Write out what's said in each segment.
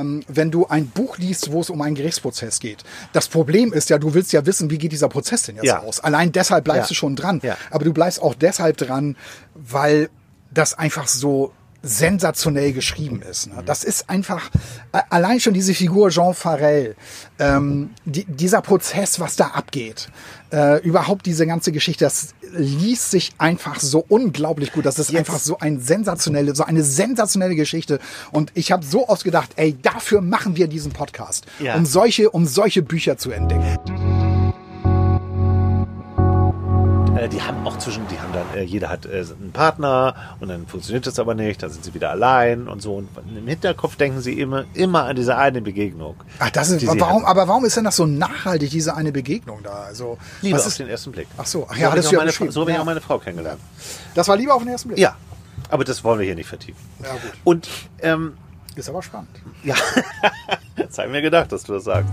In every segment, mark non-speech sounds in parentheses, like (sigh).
Ähm, wenn du ein Buch liest, wo es um einen Gerichtsprozess geht. Das Problem ist ja, du willst ja wissen, wie geht dieser Prozess denn jetzt Ja. aus. Allein deshalb bleibst Ja. du schon dran. Ja. Aber du bleibst auch deshalb dran, weil das einfach so sensationell geschrieben ist. Ne? Das ist einfach allein schon diese Figur Jean Farel, ähm, die, dieser Prozess, was da abgeht, äh, überhaupt diese ganze Geschichte, das liest sich einfach so unglaublich gut. Das ist Jetzt- einfach so ein sensationelle, so eine sensationelle Geschichte. Und ich habe so oft gedacht, ey, dafür machen wir diesen Podcast, Ja. um solche, um solche Bücher zu entdecken. Äh, die haben auch zwischen, die haben dann, äh, jeder hat äh, einen Partner und dann funktioniert das aber nicht, dann sind sie wieder allein und so. Und im Hinterkopf denken sie immer, immer an diese eine Begegnung. Ach, das ist, warum, aber warum ist denn das so nachhaltig, diese eine Begegnung da? Also, Liebe was auf ist, den ersten Blick. Ach so, ach so ja, ich, du auch ja meine, Frau- beschrieben. so habe ich Ja. auch meine Frau kennengelernt. das war lieber auf den ersten Blick. Ja, aber das wollen wir hier nicht vertiefen. Ja, gut. Und, ähm, Ist aber spannend. ja, (laughs) jetzt habe ich mir gedacht, dass du das sagst.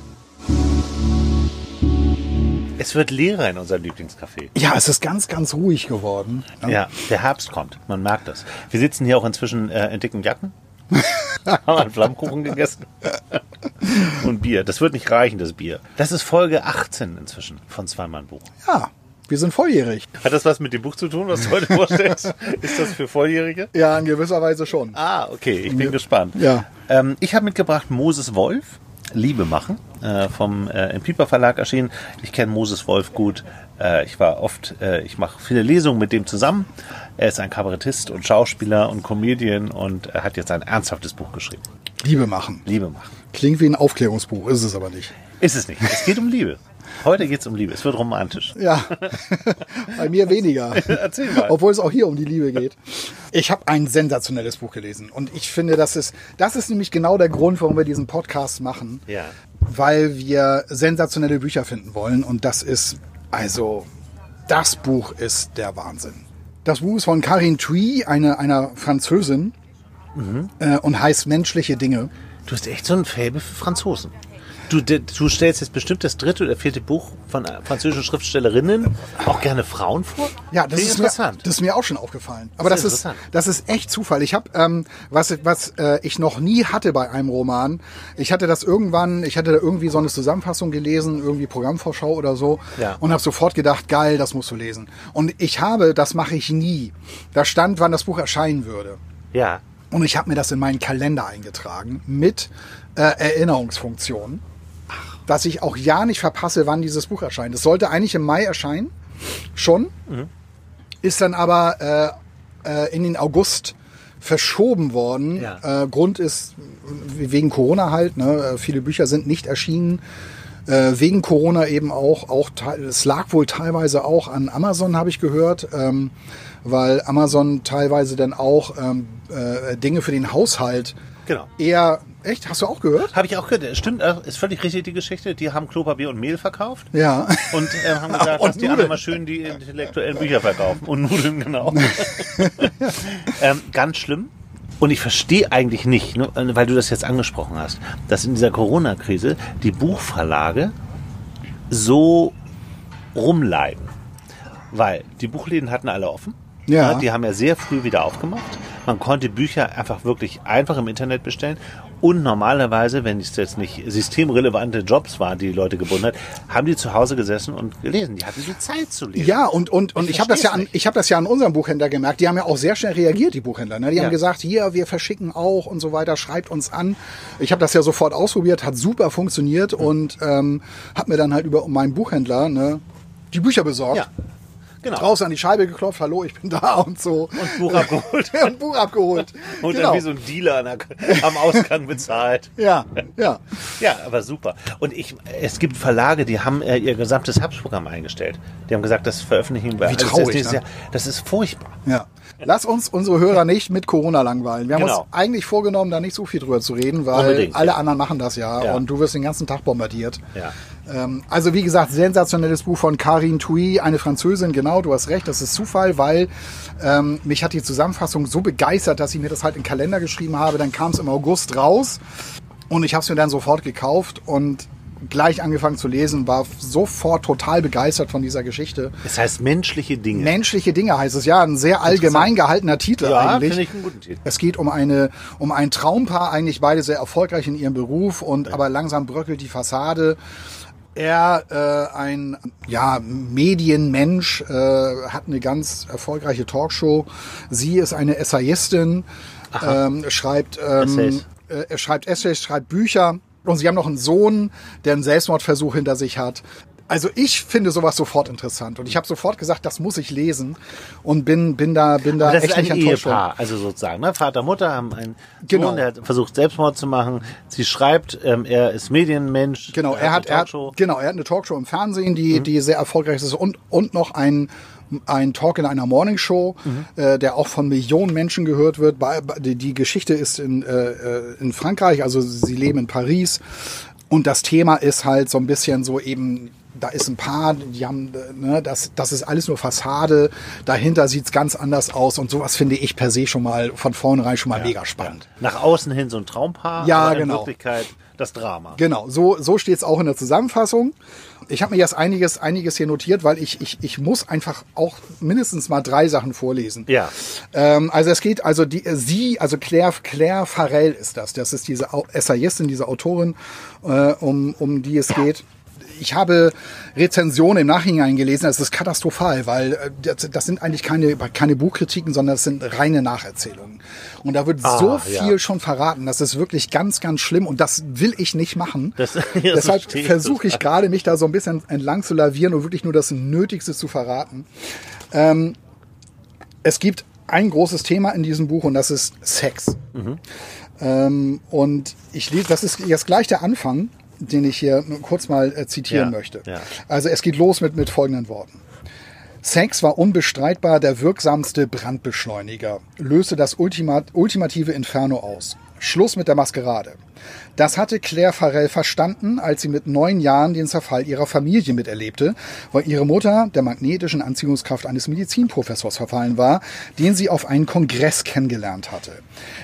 Es wird leerer in unserem Lieblingscafé. Ja, es ist ganz, ganz ruhig geworden. Ja, der Herbst kommt. Man merkt das. Wir sitzen hier auch inzwischen äh, in dicken Jacken. (laughs) haben einen Flammkuchen gegessen. Und Bier. Das wird nicht reichen, das Bier. Das ist Folge 18 inzwischen von Zweimann Buch. Ja, wir sind volljährig. Hat das was mit dem Buch zu tun, was du heute vorstellst? (laughs) ist das für Volljährige? Ja, in gewisser Weise schon. Ah, okay. Ich bin gespannt. Ja. Ähm, ich habe mitgebracht Moses Wolf. Liebe machen, äh, vom äh, im Piper Verlag erschienen. Ich kenne Moses Wolf gut. Äh, ich war oft, äh, ich mache viele Lesungen mit dem zusammen. Er ist ein Kabarettist und Schauspieler und Comedian und er hat jetzt ein ernsthaftes Buch geschrieben. Liebe machen. Liebe machen. Klingt wie ein Aufklärungsbuch, ist es aber nicht. Ist es nicht. Es geht um Liebe. Heute geht es um Liebe. Es wird romantisch. Ja, (laughs) bei mir weniger. Erzähl mal. Obwohl es auch hier um die Liebe geht. Ich habe ein sensationelles Buch gelesen und ich finde, das ist, das ist nämlich genau der Grund, warum wir diesen Podcast machen. Ja. Weil wir sensationelle Bücher finden wollen und das ist, also, das Buch ist der Wahnsinn. Das Buch ist von Karin Thuy, eine, einer Französin äh, und heißt Menschliche Dinge. Du hast echt so ein Faible für Franzosen. Du, du stellst jetzt bestimmt das dritte oder vierte Buch von äh, französischen Schriftstellerinnen auch gerne Frauen vor? Ja, das ist, mir, interessant. das ist mir auch schon aufgefallen. Aber Das das, ist das ist echt Zufall. Ich habe, ähm, was, was äh, ich noch nie hatte bei einem Roman, ich hatte das irgendwann, ich hatte da irgendwie so eine Zusammenfassung gelesen, irgendwie Programmvorschau oder so, Ja. und habe sofort gedacht, geil, das musst du lesen. Und ich habe, das mache ich nie, da stand, wann das Buch erscheinen würde. ja. Und ich habe mir das in meinen Kalender eingetragen mit äh, Erinnerungsfunktion, dass ich auch ja nicht verpasse, wann dieses Buch erscheint. Es sollte eigentlich im Mai erscheinen, schon, ist dann aber äh, äh, in den August verschoben worden. Ja. Äh, Grund ist wegen Corona halt. Ne? Äh, Viele Bücher sind nicht erschienen. Äh, wegen Corona eben auch, auch es lag wohl teilweise auch an Amazon, habe ich gehört, ähm, weil Amazon teilweise dann auch ähm, äh, Dinge für den Haushalt Genau. eher, echt, hast du auch gehört? Habe ich auch gehört. Stimmt, ist völlig richtig die Geschichte. Die haben Klopapier und Mehl verkauft. Ja. Und äh, haben (laughs) gesagt, dass die anderen mal schön die intellektuellen Bücher verkaufen. Und Nudeln, genau. (laughs) ähm, ganz schlimm. Und ich verstehe eigentlich nicht, äh, weil du das jetzt angesprochen hast, dass in dieser Corona-Krise die Buchverlage so rumleiden. Weil die Buchläden hatten alle offen. Ja. Die haben ja sehr früh wieder aufgemacht. Man konnte Bücher einfach wirklich einfach im Internet bestellen. Und normalerweise, wenn es jetzt nicht systemrelevante Jobs waren, die die Leute gebunden hat, haben die zu Hause gesessen und gelesen. Die hatten die Zeit zu lesen. Ja, und, und, und ich, habe das ja an, ich habe das ja an unserem Buchhändler gemerkt. Die haben ja auch sehr schnell reagiert, die Buchhändler. Ne? Die Ja. haben gesagt, hier, wir verschicken auch und so weiter, schreibt uns an. Ich habe das ja sofort ausprobiert, hat super funktioniert und ähm, habe mir dann halt über meinen Buchhändler ne, die Bücher besorgt. Ja. Genau. Draußen an die Scheibe geklopft, hallo, ich bin da (laughs) und so. Und Buch abgeholt. (laughs) und Buch abgeholt. (laughs) Und genau. dann wie so ein Dealer der, am Ausgang bezahlt. ja, ja. Ja, aber super. Und ich, es gibt Verlage, die haben äh, ihr gesamtes Herbstprogramm eingestellt. Die haben gesagt, das veröffentlichen wir. Wie traurig, erst dieses ne? Das ist furchtbar. Ja. Lass uns unsere Hörer nicht mit Corona langweilen. Wir haben Genau. uns eigentlich vorgenommen, da nicht so viel drüber zu reden, weil Unbedingt, alle ja. anderen machen das ja, Ja. und du wirst den ganzen Tag bombardiert. Ja. Ähm, also wie gesagt, sensationelles Buch von Karin Thuy, eine Französin, genau, du hast recht, das ist Zufall, weil ähm, mich hat die Zusammenfassung so begeistert, dass ich mir das halt in den Kalender geschrieben habe, dann kam es im August raus und ich habe es mir dann sofort gekauft und gleich angefangen zu lesen, war sofort total begeistert von dieser Geschichte. Das heißt menschliche Dinge. Menschliche Dinge heißt es, ja, ein sehr allgemein gehaltener Titel ja, eigentlich. finde ich einen guten Titel. Es geht um eine um ein Traumpaar, eigentlich beide sehr erfolgreich in ihrem Beruf und aber langsam bröckelt die Fassade. Er, äh, ein ja, Medienmensch, äh, hat eine ganz erfolgreiche Talkshow. Sie ist eine Essayistin, ähm, schreibt, ähm, Essays. äh, schreibt Essays, schreibt Bücher. Und sie haben noch einen Sohn, der einen Selbstmordversuch hinter sich hat. Also ich finde sowas sofort interessant und ich habe sofort gesagt, das muss ich lesen und bin bin da bin da Aber das ist echt ein nicht. Ehepaar, also sozusagen. Ne? Vater, Mutter haben einen Genau. Sohn, der hat versucht Selbstmord zu machen. Sie schreibt, ähm, er ist Medienmensch. Genau, er hat, eine er hat, Talkshow. genau, er hat eine Talkshow im Fernsehen, die, Mhm. die sehr erfolgreich ist und, und noch ein, ein Talk in einer Morningshow, Mhm. äh, der auch von Millionen Menschen gehört wird. Die Geschichte ist in, äh, äh, in Frankreich, also sie leben in Paris. Und das Thema ist halt so ein bisschen so eben, da ist ein Paar, die haben, ne, das, das ist alles nur Fassade, dahinter sieht's ganz anders aus und sowas finde ich per se schon mal von vornherein schon mal mega spannend. Nach außen hin so ein Traumpaar, Ja, aber in genau. Wirklichkeit das Drama. Genau, so, so steht es auch in der Zusammenfassung. Ich habe mir jetzt einiges, einiges hier notiert, weil ich, ich, ich muss einfach auch mindestens mal drei Sachen vorlesen. Ja. Ähm, also es geht, also die, äh, sie, also Claire, Claire Farrell ist das. Das ist diese Essayistin, diese Autorin, äh, um, um die es geht. Ich habe Rezensionen im Nachhinein gelesen, das ist katastrophal, weil äh, das, das sind eigentlich keine, keine Buchkritiken, sondern das sind reine Nacherzählungen. Und da wird Ah, so ja. viel schon verraten, das ist wirklich ganz, ganz schlimm und das will ich nicht machen. Das- (laughs) das Deshalb ich versuche ich gerade, mich da so ein bisschen entlang zu lavieren und wirklich nur das Nötigste zu verraten. Ähm, es gibt ein großes Thema in diesem Buch und das ist Sex. Ähm, und ich lese, das ist jetzt gleich der Anfang, den ich hier kurz mal äh, zitieren Ja, möchte. ja. Also es geht los mit, mit folgenden Worten. Sex war unbestreitbar der wirksamste Brandbeschleuniger, löste das Ultima ultimative Inferno aus. Schluss mit der Maskerade. Das hatte Claire Farrell verstanden, als sie mit neun Jahren den Zerfall ihrer Familie miterlebte, weil ihre Mutter der magnetischen Anziehungskraft eines Medizinprofessors verfallen war, den sie auf einen Kongress kennengelernt hatte.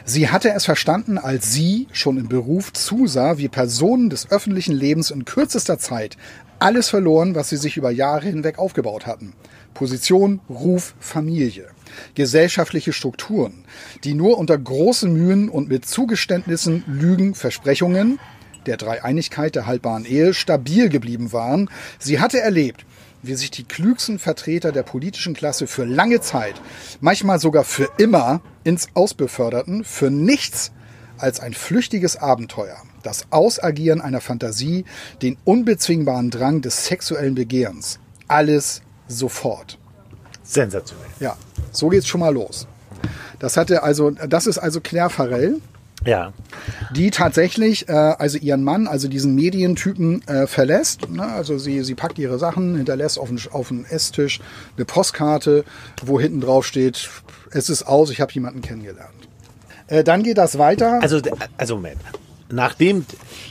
Sie hatte es verstanden, als sie schon im Beruf zusah, wie Personen des öffentlichen Lebens in kürzester Zeit alles verloren, was sie sich über Jahre hinweg aufgebaut hatten. Position, Ruf, Familie. Gesellschaftliche Strukturen, die nur unter großen Mühen und mit Zugeständnissen, Lügen, Versprechungen der Dreieinigkeit der haltbaren Ehe stabil geblieben waren. Sie hatte erlebt, wie sich die klügsten Vertreter der politischen Klasse für lange Zeit, manchmal sogar für immer, ins Aus beförderten, für nichts als ein flüchtiges Abenteuer, das Ausagieren einer Fantasie, den unbezwingbaren Drang des sexuellen Begehrens. Alles sofort. Sensationell. Ja, so geht's schon mal los. Das hatte also, das ist also Claire Farrell, Ja. die tatsächlich äh, also ihren Mann, also diesen Medientypen äh, verlässt. Ne? Also sie, sie packt ihre Sachen, hinterlässt auf den, auf den Esstisch eine Postkarte, wo hinten drauf steht, es ist aus, ich habe jemanden kennengelernt. Äh, dann geht das weiter. Also, also Moment. Nachdem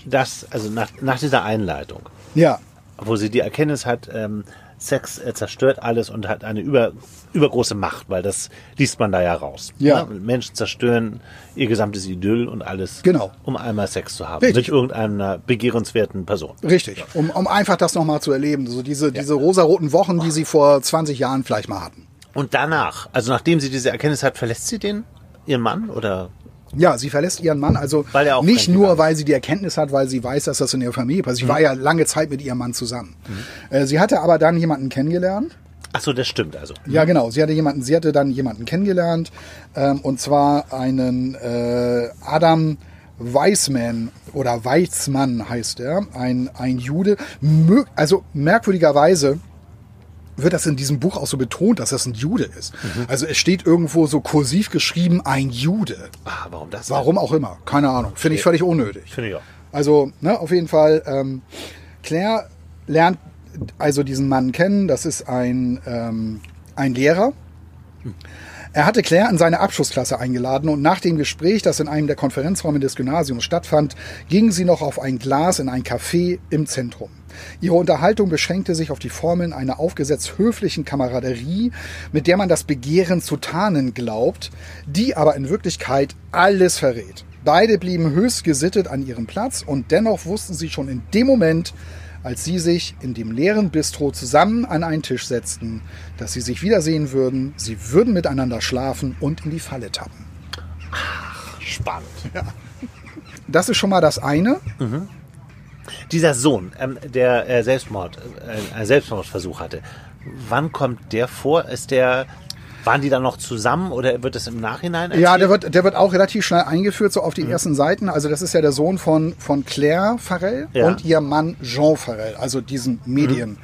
das, also nach, nach dieser Einleitung, ja, wo sie die Erkenntnis hat, ähm, Sex äh, zerstört alles und hat eine über, übergroße Macht, weil das liest man da ja raus. Ja. Ne? Menschen zerstören ihr gesamtes Idyll und alles, Genau. um einmal Sex zu haben Richtig. mit irgendeiner begehrenswerten Person. richtig. Um, um einfach das nochmal zu erleben. So diese, diese rosaroten Wochen, die sie vor 20 Jahren vielleicht mal hatten. Und danach, also nachdem sie diese Erkenntnis hat, verlässt sie den, ihren Mann oder? Ja, sie verlässt ihren Mann, also nicht nur, weil sie die Erkenntnis hat, weil sie weiß, dass das in ihrer Familie passiert. Mhm. Sie war ja lange Zeit mit ihrem Mann zusammen. Äh, sie hatte aber dann jemanden kennengelernt. Ach so, das stimmt also. Ja, genau. Sie hatte jemanden, sie hatte dann jemanden kennengelernt, ähm, und zwar einen äh, Adam Weisman oder Weizmann heißt er, ein, ein Jude. Also merkwürdigerweise wird das in diesem Buch auch so betont, dass das ein Jude ist. Also es steht irgendwo so kursiv geschrieben, ein Jude. Ah, warum das? Warum auch immer, keine Ahnung. Finde ich völlig unnötig. Finde ich auch. Also, ne, auf jeden Fall, ähm, Claire lernt also diesen Mann kennen. Das ist ein, ähm, ein Lehrer. Er hatte Claire in seine Abschlussklasse eingeladen und nach dem Gespräch, das in einem der Konferenzräume des Gymnasiums stattfand, gingen sie noch auf ein Glas in ein Café im Zentrum. Ihre Unterhaltung beschränkte sich auf die Formeln einer aufgesetzt höflichen Kameraderie, mit der man das Begehren zu tarnen glaubt, die aber in Wirklichkeit alles verrät. Beide blieben höchst gesittet an ihrem Platz und dennoch wussten sie schon in dem Moment, als sie sich in dem leeren Bistro zusammen an einen Tisch setzten, dass sie sich wiedersehen würden, sie würden miteinander schlafen und in die Falle tappen. Spannend. Das ist schon mal das eine. Dieser Sohn, ähm, der äh, Selbstmord, äh, einen Selbstmordversuch hatte, wann kommt der vor? Ist der, waren die dann noch zusammen oder wird es im Nachhinein erzählt? Ja, der wird, der wird auch relativ schnell eingeführt, so auf die ersten Seiten. Also das ist ja der Sohn von, von Claire Farrell Ja. und ihr Mann Jean Farrell, also diesen Medien,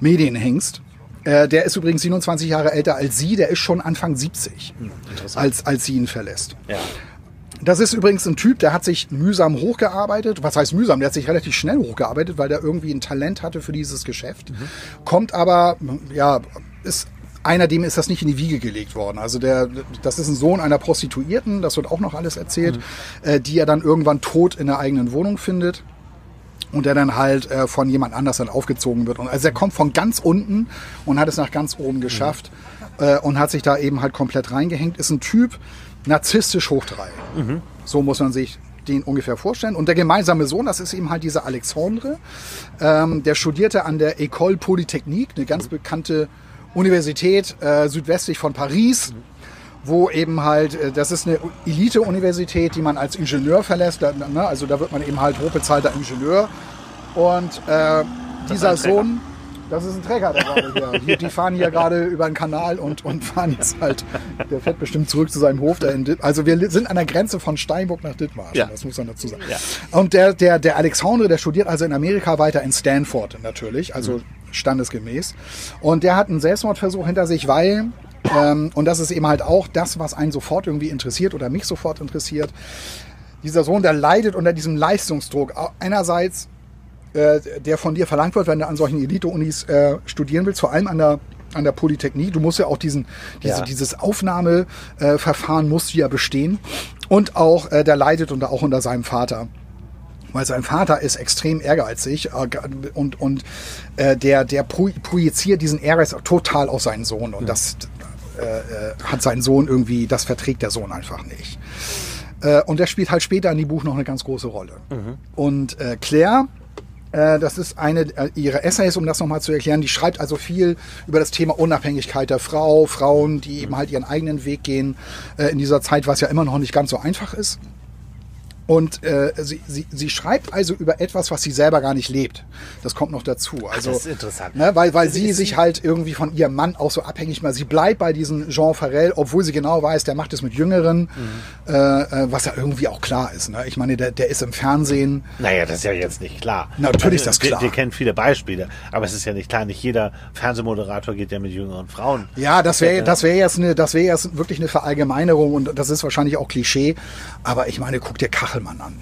Medienhengst. Äh, der ist übrigens 27 Jahre älter als sie, der ist schon Anfang 70, als, als sie ihn verlässt. Ja. Das ist übrigens ein Typ, der hat sich mühsam hochgearbeitet. Was heißt mühsam? Der hat sich relativ schnell hochgearbeitet, weil der irgendwie ein Talent hatte für dieses Geschäft. Kommt aber, ja, ist einer, dem ist das nicht in die Wiege gelegt worden. Also der, das ist ein Sohn einer Prostituierten, das wird auch noch alles erzählt, äh, die er dann irgendwann tot in der eigenen Wohnung findet und der dann halt äh, von jemand anders dann aufgezogen wird. Und also er kommt von ganz unten und hat es nach ganz oben geschafft äh, und hat sich da eben halt komplett reingehängt. Ist ein Typ, narzisstisch hoch drei. So muss man sich den ungefähr vorstellen. Und der gemeinsame Sohn, das ist eben halt dieser Alexandre, ähm, der studierte an der École Polytechnique, eine ganz bekannte Universität äh, südwestlich von Paris wo eben halt, äh, das ist eine Elite-Universität, die man als Ingenieur verlässt. Ne? Also da wird man eben halt hochbezahlter Ingenieur. Und äh, dieser. Sohn, das ist ein Trecker, der gerade hier. hier. Die fahren hier gerade über den Kanal und, und fahren jetzt halt, der fährt bestimmt zurück zu seinem Hof. Da in Ditt- also wir sind an der Grenze von Steinburg nach Dithmarschen, Ja. das muss man dazu sagen. Ja. Und der, der, der Alexandre, der studiert also in Amerika weiter in Stanford natürlich, also standesgemäß. Und der hat einen Selbstmordversuch hinter sich, weil, ähm, und das ist eben halt auch das, was einen sofort irgendwie interessiert oder mich sofort interessiert, dieser Sohn, der leidet unter diesem Leistungsdruck. Einerseits, äh, der von dir verlangt wird, wenn du an solchen Elite-Unis äh, studieren willst, vor allem an der an der Polytechnik. Du musst ja auch diesen, diese, Ja. dieses Aufnahmeverfahren äh, musst du ja bestehen. Und auch, äh, der leidet unter, auch unter seinem Vater. Weil sein Vater ist extrem ehrgeizig äh, und, und äh, der, der pro- projiziert diesen Ehrgeiz total auf seinen Sohn. Und das äh, äh, hat sein Sohn irgendwie, das verträgt der Sohn einfach nicht. Äh, und der spielt halt später in dem Buch noch eine ganz große Rolle. Und äh, Claire, das ist eine ihrer Essays, um das nochmal zu erklären, die schreibt also viel über das Thema Unabhängigkeit der Frau, Frauen, die eben halt ihren eigenen Weg gehen in dieser Zeit, was ja immer noch nicht ganz so einfach ist. Und äh, sie, sie, sie schreibt also über etwas, was sie selber gar nicht lebt. Das kommt noch dazu. Also, das ist interessant. Ne, weil weil Also (laughs) sie sich halt irgendwie von ihrem Mann auch so abhängig macht. Sie bleibt bei diesem Jean Farel, obwohl sie genau weiß, der macht es mit Jüngeren, Mhm. äh, äh, was ja irgendwie auch klar ist. Ne? Ich meine, der, der ist im Fernsehen. Naja, das ist ja jetzt nicht klar. Natürlich ist das wir- klar. Wir, kennen viele Beispiele, aber es ist ja nicht klar. Nicht jeder Fernsehmoderator geht ja mit jüngeren Frauen. Ja, das wäre das wäre jetzt eine, das wäre jetzt wirklich eine Verallgemeinerung und das ist wahrscheinlich auch Klischee. Aber ich meine, guck dir Kachelmann an.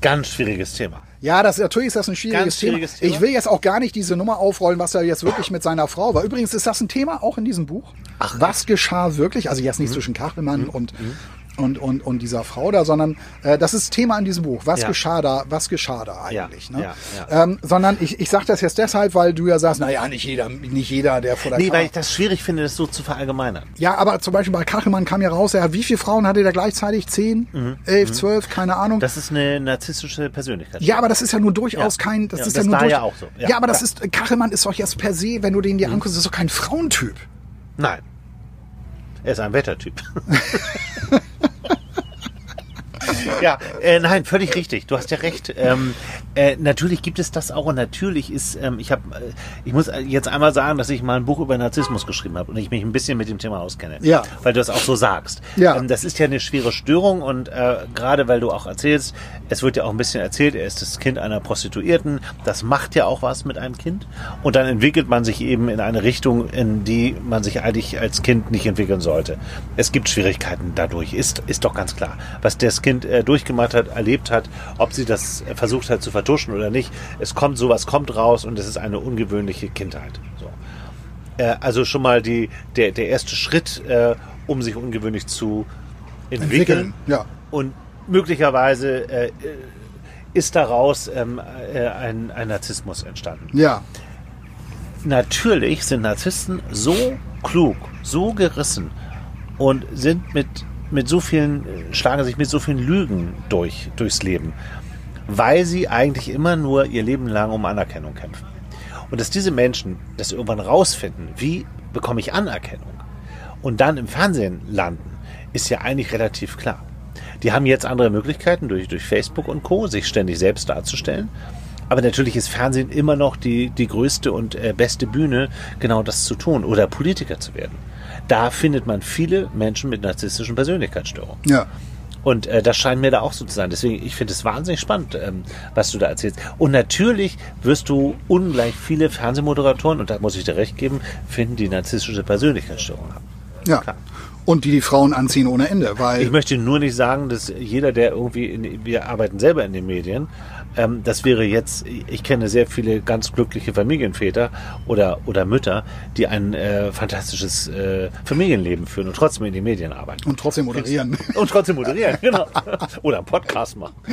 Ganz schwieriges Thema. Ja, das natürlich ist das ein schwieriges, schwieriges Thema. Thema. Ich will jetzt auch gar nicht diese Nummer aufrollen, was er jetzt wirklich mit seiner Frau war. Übrigens ist das ein Thema auch in diesem Buch. was geschah wirklich? Also jetzt Mhm. nicht zwischen Kachelmann und und, und, und dieser Frau da, sondern äh, das ist Thema in diesem Buch. Was Ja. geschah da, was geschah da eigentlich? Ja, ne? ja, ja. Ähm, sondern ich, ich sage das jetzt deshalb, weil du ja sagst, naja, nicht jeder, nicht jeder, der vor der Nee, Kamera- weil ich das schwierig finde, das so zu verallgemeinern. Ja, aber zum Beispiel bei Kachelmann kam ja raus, er hat wie viele Frauen hatte der gleichzeitig? Zehn, elf, zwölf, keine Ahnung. Mhm. Das ist eine narzisstische Persönlichkeit. Ja, aber das ist ja nun durchaus Ja. kein, das Ja, ist das ja nun war durch, ja auch so. Ja, Ja, aber das ja. ist Kachelmann ist doch jetzt per se, wenn du den dir anguckst, ist doch kein Frauentyp. Nein. Er ist ein Wettertyp. (laughs) (laughs) ja, äh, nein, völlig richtig. Du hast ja recht. Ähm, äh, natürlich gibt es das auch und natürlich ist, ähm, ich habe, äh, ich muss jetzt einmal sagen, dass ich mal ein Buch über Narzissmus geschrieben habe und ich mich ein bisschen mit dem Thema auskenne. Ja. Weil du das auch so sagst. Ja. Ähm, das ist ja eine schwere Störung und äh, gerade weil du auch erzählst, es wird ja auch ein bisschen erzählt, er ist das Kind einer Prostituierten. Das macht ja auch was mit einem Kind und dann entwickelt man sich eben in eine Richtung, in die man sich eigentlich als Kind nicht entwickeln sollte. Es gibt Schwierigkeiten dadurch, ist, ist doch ganz klar. Was das Kind äh, durchgemacht hat, erlebt hat, ob sie das äh, versucht hat zu vertuschen oder nicht, es kommt, sowas kommt raus und es ist eine ungewöhnliche Kindheit. So. Äh, also schon mal die, der, der erste Schritt, äh, um sich ungewöhnlich zu entwickeln. Entwickeln, ja. Und möglicherweise äh, ist daraus ähm, äh, ein, ein Narzissmus entstanden. Ja, Natürlich sind Narzissten so klug, so gerissen und sind mit, mit so vielen, schlagen sich mit so vielen Lügen durch, durchs Leben, weil sie eigentlich immer nur ihr Leben lang um Anerkennung kämpfen. Und dass diese Menschen das irgendwann rausfinden, wie bekomme ich Anerkennung und dann im Fernsehen landen, ist ja eigentlich relativ klar. Die haben jetzt andere Möglichkeiten durch, durch Facebook und Co., sich ständig selbst darzustellen. Aber natürlich ist Fernsehen immer noch die, die größte und äh, beste Bühne, genau das zu tun oder Politiker zu werden. Da findet man viele Menschen mit narzisstischen Persönlichkeitsstörungen. ja. Und äh, das scheint mir da auch so zu sein. Deswegen, ich finde es wahnsinnig spannend, ähm, was du da erzählst. Und natürlich wirst du ungleich viele Fernsehmoderatoren, und da muss ich dir recht geben, finden, die narzisstische Persönlichkeitsstörungen haben. Ja. Klar. Und die die Frauen anziehen ohne Ende, weil Ich möchte nur nicht sagen, dass jeder, der irgendwie, in, wir arbeiten selber in den Medien, ähm, das wäre jetzt, ich kenne sehr viele ganz glückliche Familienväter oder, oder Mütter, die ein äh, fantastisches äh, Familienleben führen und trotzdem in den Medien arbeiten. und trotzdem moderieren. (laughs) Und trotzdem moderieren, genau. (laughs) Oder einen Podcast machen. (laughs)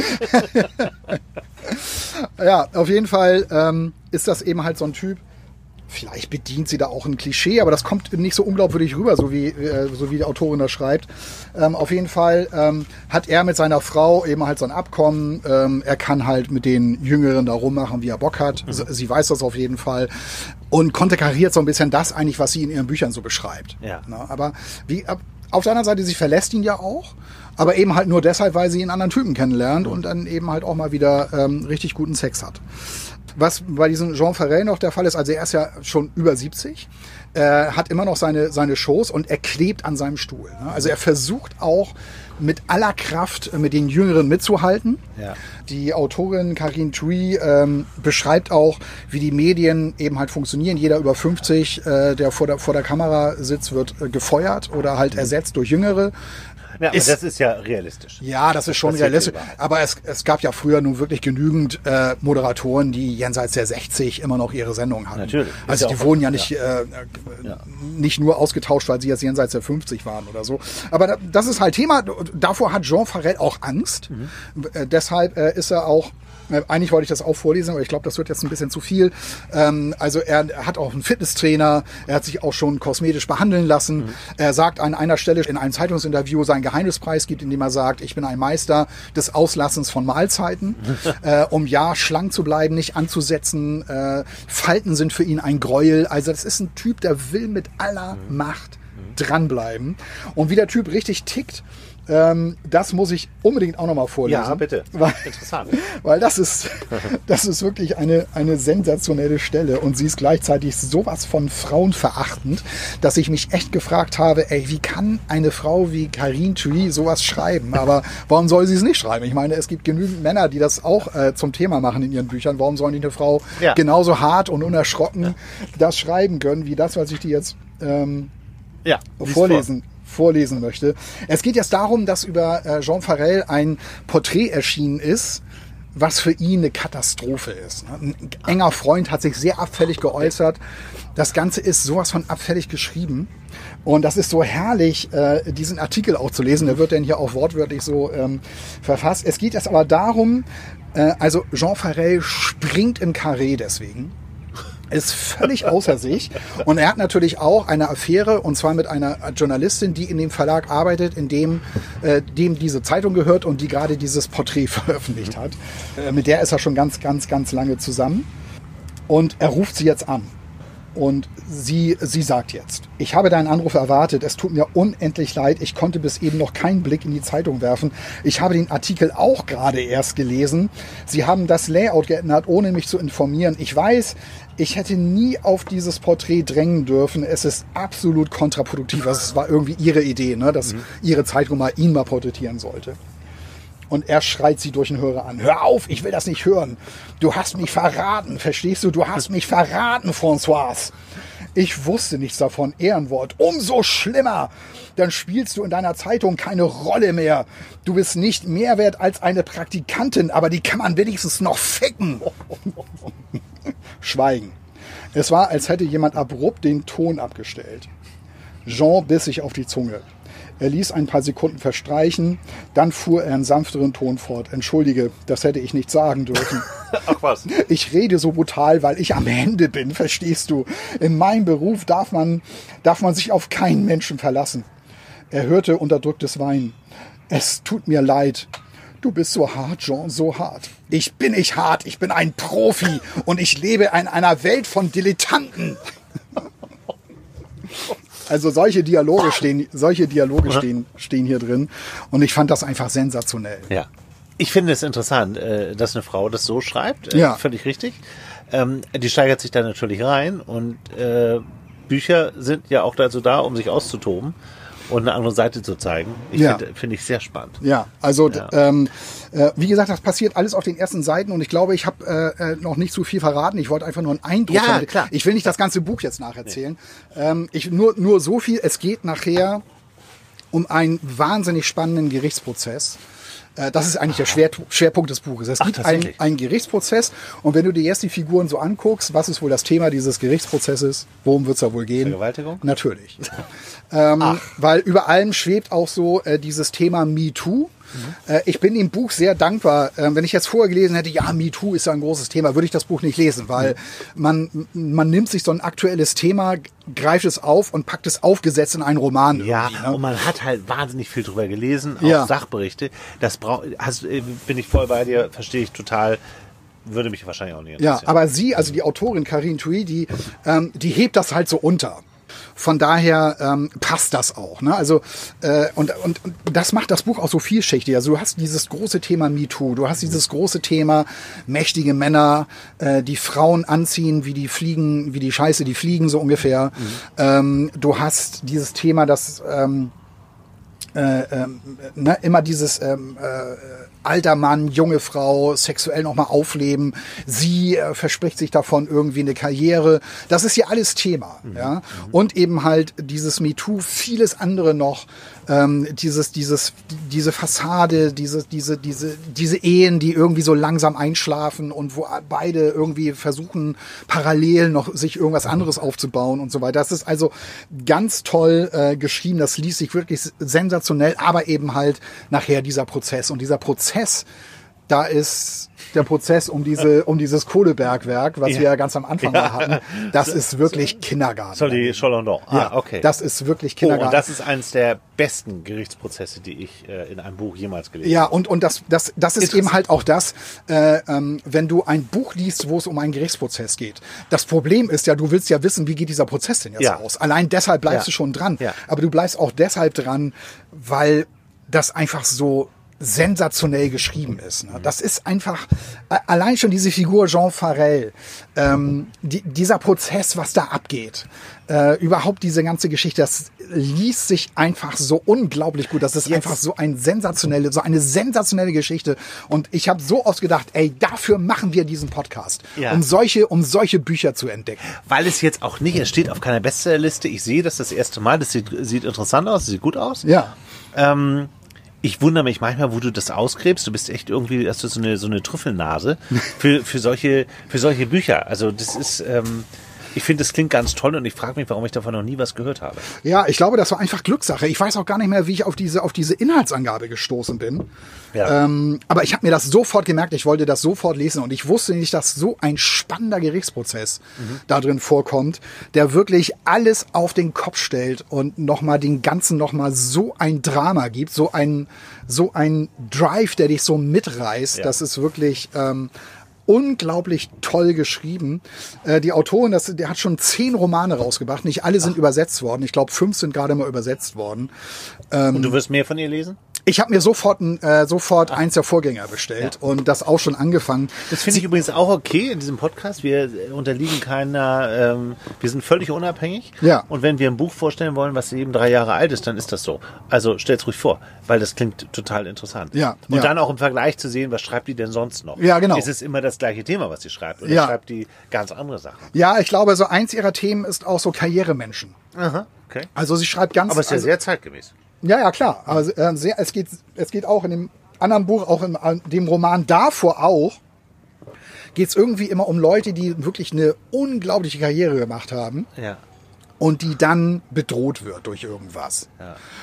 Ja, auf jeden Fall ähm, ist das eben halt so ein Typ. Vielleicht bedient sie da auch ein Klischee, aber das kommt nicht so unglaubwürdig rüber, so wie, äh, so wie die Autorin das schreibt. Ähm, auf jeden Fall ähm, hat er mit seiner Frau eben halt so ein Abkommen. Ähm, er kann halt mit den Jüngeren da rummachen, wie er Bock hat. Sie- Sie weiß das auf jeden Fall. Und konterkariert so ein bisschen das eigentlich, was sie in ihren Büchern so beschreibt. Ja. Na, aber wie, ab- auf der anderen Seite, sie verlässt ihn ja auch. Aber eben halt nur deshalb, weil sie einen anderen Typen kennenlernt und dann eben halt auch mal wieder ähm, richtig guten Sex hat. Was bei diesem Jean Farel noch der Fall ist, also er ist ja schon über 70, äh, hat immer noch seine, seine Shows und er klebt an seinem Stuhl. Ne? Also er versucht auch mit aller Kraft äh, mit den Jüngeren mitzuhalten. Ja. Die Autorin Karin Tui ähm, beschreibt auch, wie die Medien eben halt funktionieren. Jeder über 50, äh, der vor der, vor der Kamera sitzt, wird äh, gefeuert oder halt ersetzt durch Jüngere. Ja, aber Ist- das ist ja realistisch. Ja, das ist schon passiert realistisch. Aber es, es gab ja früher nun wirklich genügend äh, Moderatoren, die jenseits der 60 immer noch ihre Sendung hatten. Natürlich. Also die wurden ja nicht, ja. Äh, Ja. nicht nur ausgetauscht, weil sie jetzt jenseits der 50 waren oder so. Aber da, das ist halt Thema. Davor hat Jean Farel auch Angst. Mhm. Äh, deshalb äh, ist er auch eigentlich wollte ich das auch vorlesen, aber ich glaube, das wird jetzt ein bisschen zu viel. Ähm, also er hat auch einen Fitnesstrainer, er hat sich auch schon kosmetisch behandeln lassen. Mhm. Er sagt an einer Stelle in einem Zeitungsinterview seinen Geheimnispreis gibt, indem er sagt, ich bin ein Meister des Auslassens von Mahlzeiten, (laughs) äh, um ja schlank zu bleiben, nicht anzusetzen. Äh, Falten sind für ihn ein Gräuel. Also das ist ein Typ, der will mit aller Mhm. Macht dranbleiben. Und wie der Typ richtig tickt, ähm, das muss ich unbedingt auch nochmal vorlesen. Ja, bitte. (laughs) Weil, Interessant. weil das ist, (laughs) das ist wirklich eine, eine sensationelle Stelle und sie ist gleichzeitig sowas von frauenverachtend, dass ich mich echt gefragt habe, ey, wie kann eine Frau wie Karine Thuy sowas schreiben? Aber warum soll sie es nicht schreiben? Ich meine, es gibt genügend Männer, die das auch äh, zum Thema machen in ihren Büchern. Warum soll nicht eine Frau Ja. genauso hart und unerschrocken das schreiben können, wie das, was ich dir jetzt ähm, Ja. lies vorlesen, vorlesen möchte. Es geht jetzt darum, dass über äh, Jean Farel ein Porträt erschienen ist, was für ihn eine Katastrophe ist. ne? Ein enger Freund hat sich sehr abfällig geäußert. Das Ganze ist sowas von abfällig geschrieben. Und das ist so herrlich, äh, diesen Artikel auch zu lesen. Der wird dann hier auch wortwörtlich so ähm, verfasst. Es geht jetzt aber darum, äh, also Jean Farel springt im Karree deswegen ist völlig außer sich. Und er hat natürlich auch eine Affäre, und zwar mit einer Journalistin, die in dem Verlag arbeitet, in dem, äh, dem diese Zeitung gehört und die gerade dieses Porträt (laughs) veröffentlicht hat. Äh, mit der ist er schon ganz, ganz, ganz lange zusammen. Und er ruft sie jetzt an. Und sie, sie sagt jetzt, ich habe deinen Anruf erwartet, es tut mir unendlich leid, ich konnte bis eben noch keinen Blick in die Zeitung werfen. Ich habe den Artikel auch gerade erst gelesen. Sie haben das Layout geändert, ohne mich zu informieren. Ich weiß, ich hätte nie auf dieses Porträt drängen dürfen. Es ist absolut kontraproduktiv. Also es war irgendwie ihre Idee, ne, dass ihre Zeitung mal ihn mal porträtieren sollte. Und er schreit sie durch den Hörer an. Hör auf, ich will das nicht hören. Du hast mich verraten, verstehst du? Du hast mich verraten, François. Ich wusste nichts davon. Ehrenwort. Umso schlimmer. Dann spielst du in deiner Zeitung keine Rolle mehr. Du bist nicht mehr wert als eine Praktikantin, aber die kann man wenigstens noch ficken. (laughs) Schweigen. Es war, als hätte jemand abrupt den Ton abgestellt. Jean biss sich auf die Zunge. Er ließ ein paar Sekunden verstreichen, dann fuhr er in sanfteren Ton fort. Entschuldige, das hätte ich nicht sagen dürfen. (laughs) Ach was. Ich rede so brutal, weil ich am Ende bin, verstehst du? In meinem Beruf darf man, darf man sich auf keinen Menschen verlassen. Er hörte unterdrücktes Weinen. Es tut mir leid. Du bist so hart, Jean, so hart. Ich bin nicht hart, ich bin ein Profi und ich lebe in einer Welt von Dilettanten. Also solche Dialoge stehen, solche Dialoge stehen, stehen hier drin und ich fand das einfach sensationell. Ja. Ich finde es interessant, äh, dass eine Frau das so schreibt. Äh, Ja. Völlig richtig. Ähm, Die steigert sich da natürlich rein und äh, Bücher sind ja auch dazu da, um sich auszutoben und eine andere Seite zu zeigen. Ich Ja. finde finde ich sehr spannend. Ja, also Ja. Ähm, äh, wie gesagt, das passiert alles auf den ersten Seiten und ich glaube, ich habe äh, äh, noch nicht zu viel verraten. Ich wollte einfach nur einen Eindruck. Ja, vermitteln. klar. Ich will nicht das ganze Buch jetzt nacherzählen. Ähm, ich nur nur so viel. Es geht nachher um einen wahnsinnig spannenden Gerichtsprozess. Äh, Das ist eigentlich der Schwer Schwerpunkt des Buches. Es Ach, gibt einen Gerichtsprozess und wenn du dir jetzt die Figuren so anguckst, was ist wohl das Thema dieses Gerichtsprozesses? Worum wird es da wohl gehen? Vergewaltigung? Natürlich. (laughs) ähm, weil über allem schwebt auch so äh, dieses Thema MeToo. Äh, ich bin dem Buch sehr dankbar. Ähm, wenn ich jetzt vorher gelesen hätte, ja, MeToo ist ja ein großes Thema, würde ich das Buch nicht lesen, weil man, man nimmt sich so ein aktuelles Thema, greift es auf und packt es aufgesetzt in einen Roman. Ja, ne? und man hat halt wahnsinnig viel drüber gelesen, auch Ja. Sachberichte. Das brauch, hast, äh, bin ich voll bei dir, verstehe ich total. Würde mich wahrscheinlich auch nicht Ja, interessieren. aber sie, also die Autorin Karin Tui, die, ähm, die hebt das halt so unter. Von daher ähm, passt das auch. Ne? Also äh, und, und, und das macht das Buch auch so vielschichtig. Also du hast dieses große Thema MeToo, du hast dieses große Thema mächtige Männer, äh, die Frauen anziehen, wie die fliegen, wie die Scheiße, die fliegen so ungefähr. Ähm, du hast dieses Thema, das ähm, äh, ähm, ne, immer dieses ähm, äh, alter Mann, junge Frau, sexuell nochmal aufleben. Sie äh, verspricht sich davon irgendwie eine Karriere. Das ist ja alles Thema. Ja? Und eben halt dieses MeToo, vieles andere noch. Ähm, dieses, dieses, diese Fassade, diese, diese, diese, diese Ehen, die irgendwie so langsam einschlafen und wo beide irgendwie versuchen, parallel noch sich irgendwas anderes aufzubauen und so weiter. Das ist also ganz toll äh, geschrieben. Das liest sich wirklich sensationell, aber eben halt nachher dieser Prozess. Und dieser Prozess, da ist der Prozess um diese, (laughs) um dieses Kohlebergwerk, was Ja. wir ja ganz am Anfang mal hatten. Das ist wirklich Kindergarten. Soll die Cholondon. Ah, ja, okay. Das ist wirklich oh, Kindergarten. und das ist eines der besten Gerichtsprozesse, die ich äh, in einem Buch jemals gelesen Ja, und, und das, das, das ist eben halt auch das, äh, ähm, wenn du ein Buch liest, wo es um einen Gerichtsprozess geht. Das Problem ist ja, du willst ja wissen, wie geht dieser Prozess denn jetzt Ja. aus. Allein deshalb bleibst Ja. du schon dran. Ja. Aber du bleibst auch deshalb dran, weil das einfach so sensationell geschrieben ist. Ne? Das ist einfach, allein schon diese Figur Jean Farel, ähm, die, dieser Prozess, was da abgeht, äh, überhaupt diese ganze Geschichte, das liest sich einfach so unglaublich gut. Das ist einfach so ein sensationelle, so eine sensationelle Geschichte. Und ich habe so oft gedacht, ey, dafür machen wir diesen Podcast, Ja. um solche, um solche Bücher zu entdecken. Weil es jetzt auch nicht, es steht auf keiner Bestsellerliste. Ich sehe das das erste Mal. Das sieht, sieht interessant aus, sieht gut aus. Ja. Ähm, ich wundere mich manchmal, wo du das ausgräbst. Du bist echt irgendwie, hast du so eine, so eine Trüffelnase für, für solche, für solche Bücher. Also das ist, ähm, ich finde, das klingt ganz toll und ich frage mich, warum ich davon noch nie was gehört habe. Ja, ich glaube, das war einfach Glückssache. Ich weiß auch gar nicht mehr, wie ich auf diese, auf diese Inhaltsangabe gestoßen bin. Ja. Ähm, aber ich habe mir das sofort gemerkt, ich wollte das sofort lesen und ich wusste nicht, dass so ein spannender Gerichtsprozess da drin vorkommt, der wirklich alles auf den Kopf stellt und nochmal den ganzen nochmal so ein Drama gibt, so ein, so ein Drive, der dich so mitreißt. Ja. Das ist wirklich ähm, unglaublich toll geschrieben. Äh, die Autorin, das, der hat schon zehn Romane rausgebracht. Nicht alle sind übersetzt worden. Ich glaube, fünf sind gerade mal übersetzt worden. und du wirst mehr von ihr lesen? Ich habe mir sofort, ein, äh, sofort eins der Vorgänger bestellt und das auch schon angefangen. Das finde ich übrigens auch okay in diesem Podcast. Wir äh, unterliegen keiner, ähm, wir sind völlig unabhängig. Ja. Und wenn wir ein Buch vorstellen wollen, was eben drei Jahre alt ist, dann ist das so. Also stell's ruhig vor, weil das klingt total interessant. Ja, Und ja. dann auch im Vergleich zu sehen, was schreibt die denn sonst noch? Ja, genau. Ist es immer das gleiche Thema, was sie schreibt? Oder Ja. schreibt die ganz andere Sachen? Ja, ich glaube, so eins ihrer Themen ist auch so Karrieremenschen. Aha, okay. Also sie schreibt ganz. Aber es ist ja also, sehr zeitgemäß. Ja, ja, klar. Also, äh, sehr, es, geht, es geht auch in dem anderen Buch, auch in äh, dem Roman davor auch, geht es irgendwie immer um Leute, die wirklich eine unglaubliche Karriere gemacht haben. Ja. und die dann bedroht wird durch irgendwas.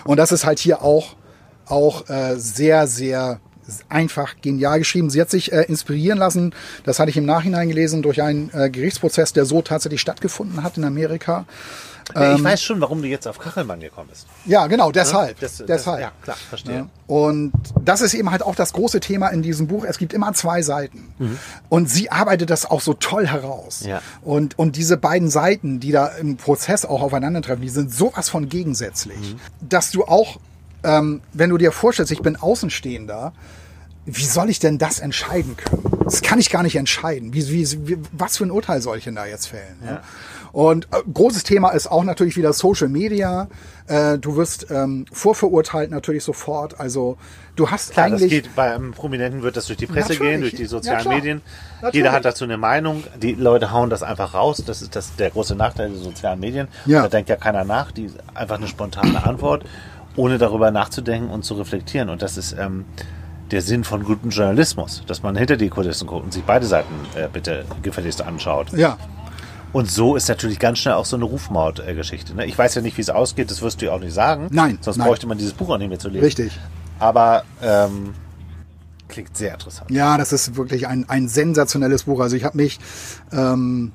Und das ist halt hier auch, auch äh, sehr, sehr einfach genial geschrieben. Sie hat sich äh, inspirieren lassen, das hatte ich im Nachhinein gelesen, durch einen äh, Gerichtsprozess, der so tatsächlich stattgefunden hat in Amerika. Ja, ich weiß schon, warum du jetzt auf Kachelmann gekommen bist. Ja, genau, deshalb. Das, das, deshalb. Ja, klar, verstehe. Ja. Und das ist eben halt auch das große Thema in diesem Buch. Es gibt immer zwei Seiten. Und sie arbeitet das auch so toll heraus. Ja. Und, und diese beiden Seiten, die da im Prozess auch aufeinandertreffen, die sind sowas von gegensätzlich, dass du auch, ähm, wenn du dir vorstellst, ich bin Außenstehender, wie soll ich denn das entscheiden können? Das kann ich gar nicht entscheiden. Wie, wie, wie, was für ein Urteil soll ich denn da jetzt fällen? Ja. Und äh, großes Thema ist auch natürlich wieder Social Media. Äh, du wirst ähm, vorverurteilt natürlich sofort. Also du hast Klar, das eigentlich geht bei einem Prominenten wird das durch die Presse Natürlich. gehen, durch die Ja, sozialen klar. Medien. Natürlich. Jeder hat dazu eine Meinung. Die Leute hauen das einfach raus. Das ist das, der große Nachteil der sozialen Medien. Ja. Da denkt ja keiner nach. Die einfach eine spontane Antwort, ohne darüber nachzudenken und zu reflektieren. Und das ist ähm, der Sinn von gutem Journalismus, dass man hinter die Kulissen guckt und sich beide Seiten äh, bitte gefälligst anschaut. ja. Und so ist natürlich ganz schnell auch so eine Rufmord-Geschichte. Ne? Ich weiß ja nicht, wie es ausgeht, das wirst du ja auch nicht sagen. Nein, Sonst nein. bräuchte man dieses Buch auch nicht mehr zu lesen. Richtig. Aber ähm, klingt sehr interessant. Ja, das ist wirklich ein, ein sensationelles Buch. Also ich habe mich, ähm,